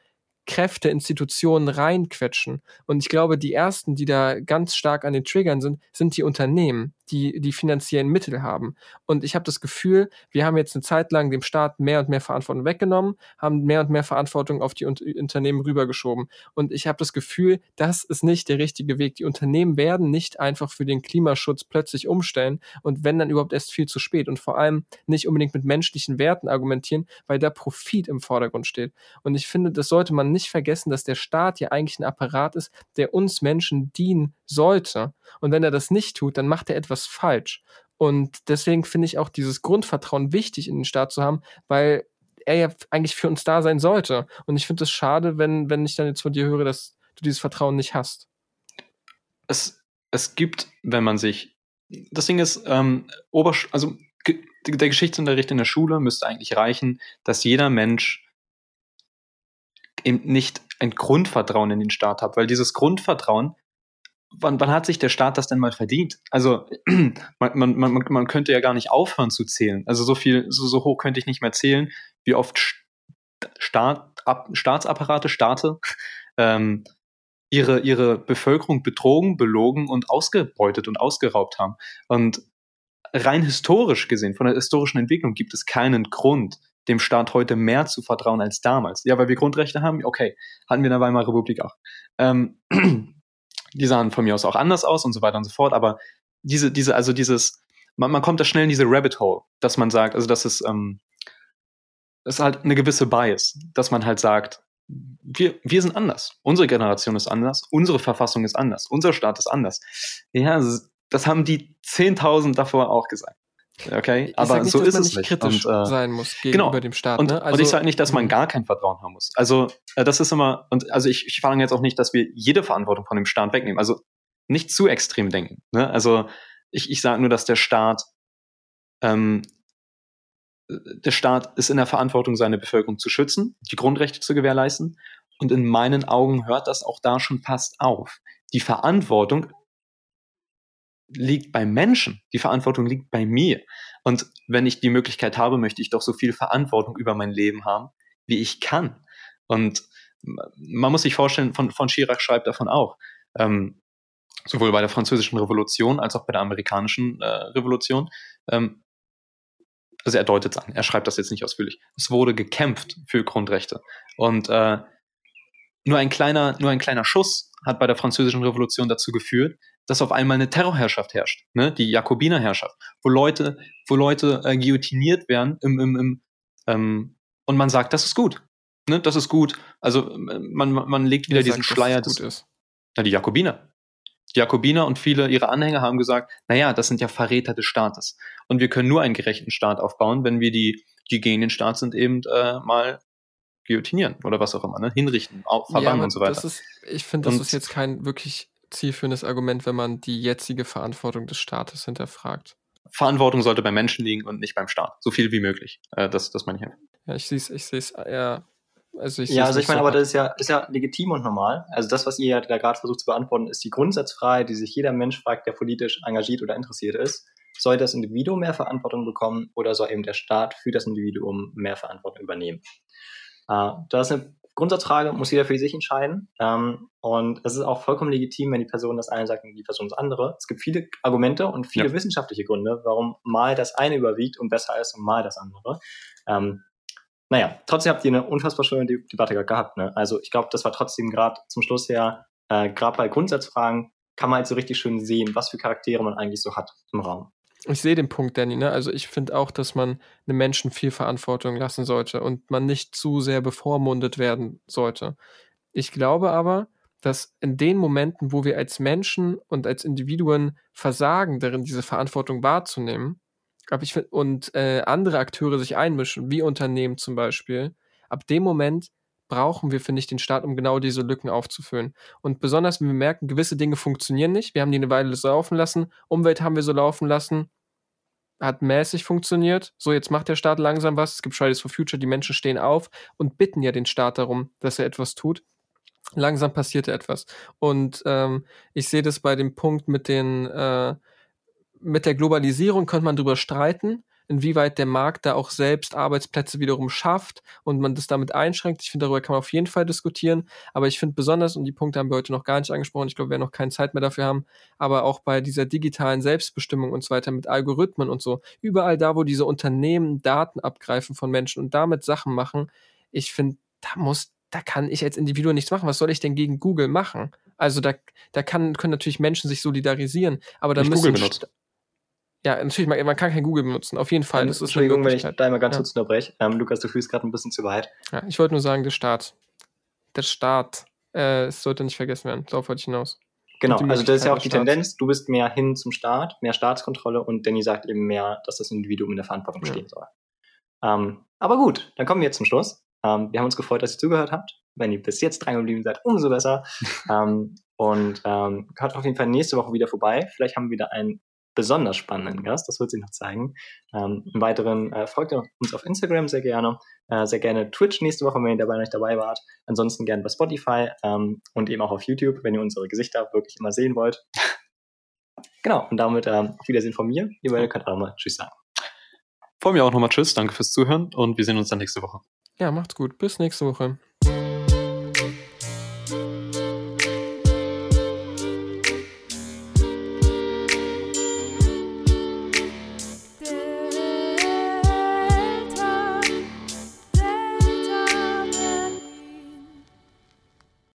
Kräfte, Institutionen reinquetschen. Und ich glaube, die ersten, die da ganz stark an den Triggern sind, sind die Unternehmen. Die die finanziellen Mittel haben. Und ich habe das Gefühl, wir haben jetzt eine Zeit lang dem Staat mehr und mehr Verantwortung weggenommen, haben mehr und mehr Verantwortung auf die Unternehmen rübergeschoben. Und ich habe das Gefühl, das ist nicht der richtige Weg. Die Unternehmen werden nicht einfach für den Klimaschutz plötzlich umstellen und wenn dann überhaupt erst viel zu spät und vor allem nicht unbedingt mit menschlichen Werten argumentieren, weil da Profit im Vordergrund steht. Und ich finde, das sollte man nicht vergessen, dass der Staat ja eigentlich ein Apparat ist, der uns Menschen dienen sollte. Und wenn er das nicht tut, dann macht er etwas falsch. Und deswegen finde ich auch dieses Grundvertrauen wichtig in den Staat zu haben, weil er ja eigentlich für uns da sein sollte. Und ich finde es schade, wenn, wenn ich dann jetzt von dir höre, dass du dieses Vertrauen nicht hast. Es, es gibt, wenn man sich. Das Ding ist, ähm, Obersch also der Geschichtsunterricht in der Schule müsste eigentlich reichen, dass jeder Mensch eben nicht ein Grundvertrauen in den Staat hat, weil dieses Grundvertrauen wann, wann hat sich der Staat das denn mal verdient? Also man, man, man, man könnte ja gar nicht aufhören zu zählen. Also so viel, so, so hoch könnte ich nicht mehr zählen, wie oft Staat, ab, Staatsapparate, Staate ähm, ihre, ihre Bevölkerung betrogen, belogen und ausgebeutet und ausgeraubt haben. Und rein historisch gesehen, von der historischen Entwicklung, gibt es keinen Grund, dem Staat heute mehr zu vertrauen als damals. Ja, weil wir Grundrechte haben, okay, hatten wir in der Weimarer Republik auch. Ähm, die sahen von mir aus auch anders aus und so weiter und so fort, aber diese, diese, also dieses, man, man kommt da schnell in diese Rabbit Hole, dass man sagt, also das ist, ähm, das ist halt eine gewisse Bias, dass man halt sagt, wir, wir sind anders. Unsere Generation ist anders, unsere Verfassung ist anders, unser Staat ist anders. Ja, das haben die 10.000 davor auch gesagt. Okay, ich aber nicht, so ist es nicht kritisch und, äh, sein muss gegenüber genau. dem Staat. und, ne? und ich sage nicht, dass man mhm. gar kein Vertrauen haben muss. Also äh, das ist immer, und also ich, ich verlange jetzt auch nicht, dass wir jede Verantwortung von dem Staat wegnehmen. Also nicht zu extrem denken. Ne? Also ich, ich sage nur, dass der Staat, ähm, der Staat ist in der Verantwortung, seine Bevölkerung zu schützen, die Grundrechte zu gewährleisten. Und in meinen Augen hört das auch da schon fast auf. Die Verantwortung liegt beim Menschen. Die Verantwortung liegt bei mir. Und wenn ich die Möglichkeit habe, möchte ich doch so viel Verantwortung über mein Leben haben, wie ich kann. Und man muss sich vorstellen, von, von Chirac schreibt davon auch, ähm, sowohl bei der französischen Revolution als auch bei der amerikanischen äh, Revolution. Ähm, also er deutet es an, er schreibt das jetzt nicht ausführlich. Es wurde gekämpft für Grundrechte. Und äh, nur ein kleiner, nur ein kleiner Schuss hat bei der französischen Revolution dazu geführt, dass auf einmal eine Terrorherrschaft herrscht, ne? die Jakobinerherrschaft, wo Leute, wo Leute äh, guillotiniert werden im, im, im, ähm, und man sagt, das ist gut. Ne? Das ist gut. Also man, man legt wieder Wer diesen sagt, dass Schleier es des, gut ist. na, die Jakobiner. Die Jakobiner und viele ihrer Anhänger haben gesagt, naja, das sind ja Verräter des Staates. Und wir können nur einen gerechten Staat aufbauen, wenn wir die, die gegen den Staat sind, eben äh, mal guillotinieren oder was auch immer, ne? hinrichten, verbannen aber und so weiter. Das ist, ich finde, das Und- ist jetzt kein wirklich zielführendes Argument, wenn man die jetzige Verantwortung des Staates hinterfragt. Verantwortung sollte beim Menschen liegen und nicht beim Staat. So viel wie möglich. Äh, das, das meine ich. einfach. Ja, ich sehe es, ich sehe es, ja. Also ich Ja, also ich meine, so aber das ist ja, ist ja legitim und normal. Also das, was ihr ja da gerade versucht zu beantworten, ist die Grundsatzfreiheit, die sich jeder Mensch fragt, der politisch engagiert oder interessiert ist. Soll das Individuum mehr Verantwortung bekommen oder soll eben der Staat für das Individuum mehr Verantwortung übernehmen? Äh, das ist eine Grundsatzfrage, muss jeder für sich entscheiden. Ähm, und es ist auch vollkommen legitim, wenn die Person das eine sagt und die Person das andere. Es gibt viele Argumente und viele Ja. wissenschaftliche Gründe, warum mal das eine überwiegt und besser ist und mal das andere. Ähm, naja, trotzdem habt ihr eine unfassbar schöne De Debatte gerade gehabt. Ne? Also ich glaube, das war trotzdem gerade zum Schluss her, äh, gerade bei Grundsatzfragen, kann man halt so richtig schön sehen, was für Charaktere man eigentlich so hat im Raum. Ich sehe den Punkt, Danny. Ne? Also ich finde auch, dass man einem Menschen viel Verantwortung lassen sollte und man nicht zu sehr bevormundet werden sollte. Ich glaube aber, dass in den Momenten, wo wir als Menschen und als Individuen versagen, darin diese Verantwortung wahrzunehmen, aber ich und äh, andere Akteure sich einmischen, wie Unternehmen zum Beispiel, ab dem Moment brauchen wir, finde ich, den Staat, um genau diese Lücken aufzufüllen. Und besonders, wenn wir merken, gewisse Dinge funktionieren nicht, wir haben die eine Weile so laufen lassen, Umwelt haben wir so laufen lassen, hat mäßig funktioniert. So, jetzt macht der Staat langsam was. Es gibt Fridays for Future, die Menschen stehen auf und bitten ja den Staat darum, dass er etwas tut. Langsam passierte etwas. Und ähm, ich sehe das bei dem Punkt mit den, äh, mit der Globalisierung könnte man drüber streiten. Inwieweit der Markt da auch selbst Arbeitsplätze wiederum schafft und man das damit einschränkt. Ich finde, darüber kann man auf jeden Fall diskutieren. Aber ich finde besonders, und die Punkte haben wir heute noch gar nicht angesprochen, ich glaube, wir werden noch keine Zeit mehr dafür haben, aber auch bei dieser digitalen Selbstbestimmung und so weiter mit Algorithmen und so, überall da, wo diese Unternehmen Daten abgreifen von Menschen und damit Sachen machen, ich finde, da muss da kann ich als Individuum nichts machen. Was soll ich denn gegen Google machen? Also da, da kann, können natürlich Menschen sich solidarisieren, aber da müssen Google benutzt. Ja, natürlich, man, man, kann kein Google benutzen, auf jeden Fall. Das ist Entschuldigung, wenn ich da einmal ganz ja. kurz unterbreche. Ähm, Lukas, du fühlst gerade ein bisschen zu weit. Ja, ich wollte nur sagen, der Staat. Der Staat. Äh, es sollte nicht vergessen werden. Darauf wollte ich hinaus. Genau, also das ist ja auch die Tendenz. Du bist mehr hin zum Staat, mehr Staatskontrolle und Danny sagt eben mehr, dass das Individuum in der Verantwortung ja. stehen soll. Ähm, aber gut, dann kommen wir jetzt zum Schluss. Ähm, wir haben uns gefreut, dass ihr zugehört habt. Wenn ihr bis jetzt dran geblieben seid, umso besser. ähm, und ähm, hört auf jeden Fall nächste Woche wieder vorbei. Vielleicht haben wir wieder einen besonders spannenden Gast, das wird sich noch zeigen. Ähm, Im Weiteren äh, folgt ihr uns auf Instagram sehr gerne, äh, sehr gerne Twitch nächste Woche, wenn ihr dabei nicht dabei wart. Ansonsten gerne bei Spotify ähm, und eben auch auf YouTube, wenn ihr unsere Gesichter wirklich immer sehen wollt. genau, und damit ähm, auf Wiedersehen von mir. Ihr beide könnt auch mal Tschüss sagen. Von mir auch nochmal Tschüss, danke fürs Zuhören und wir sehen uns dann nächste Woche. Ja, macht's gut. Bis nächste Woche.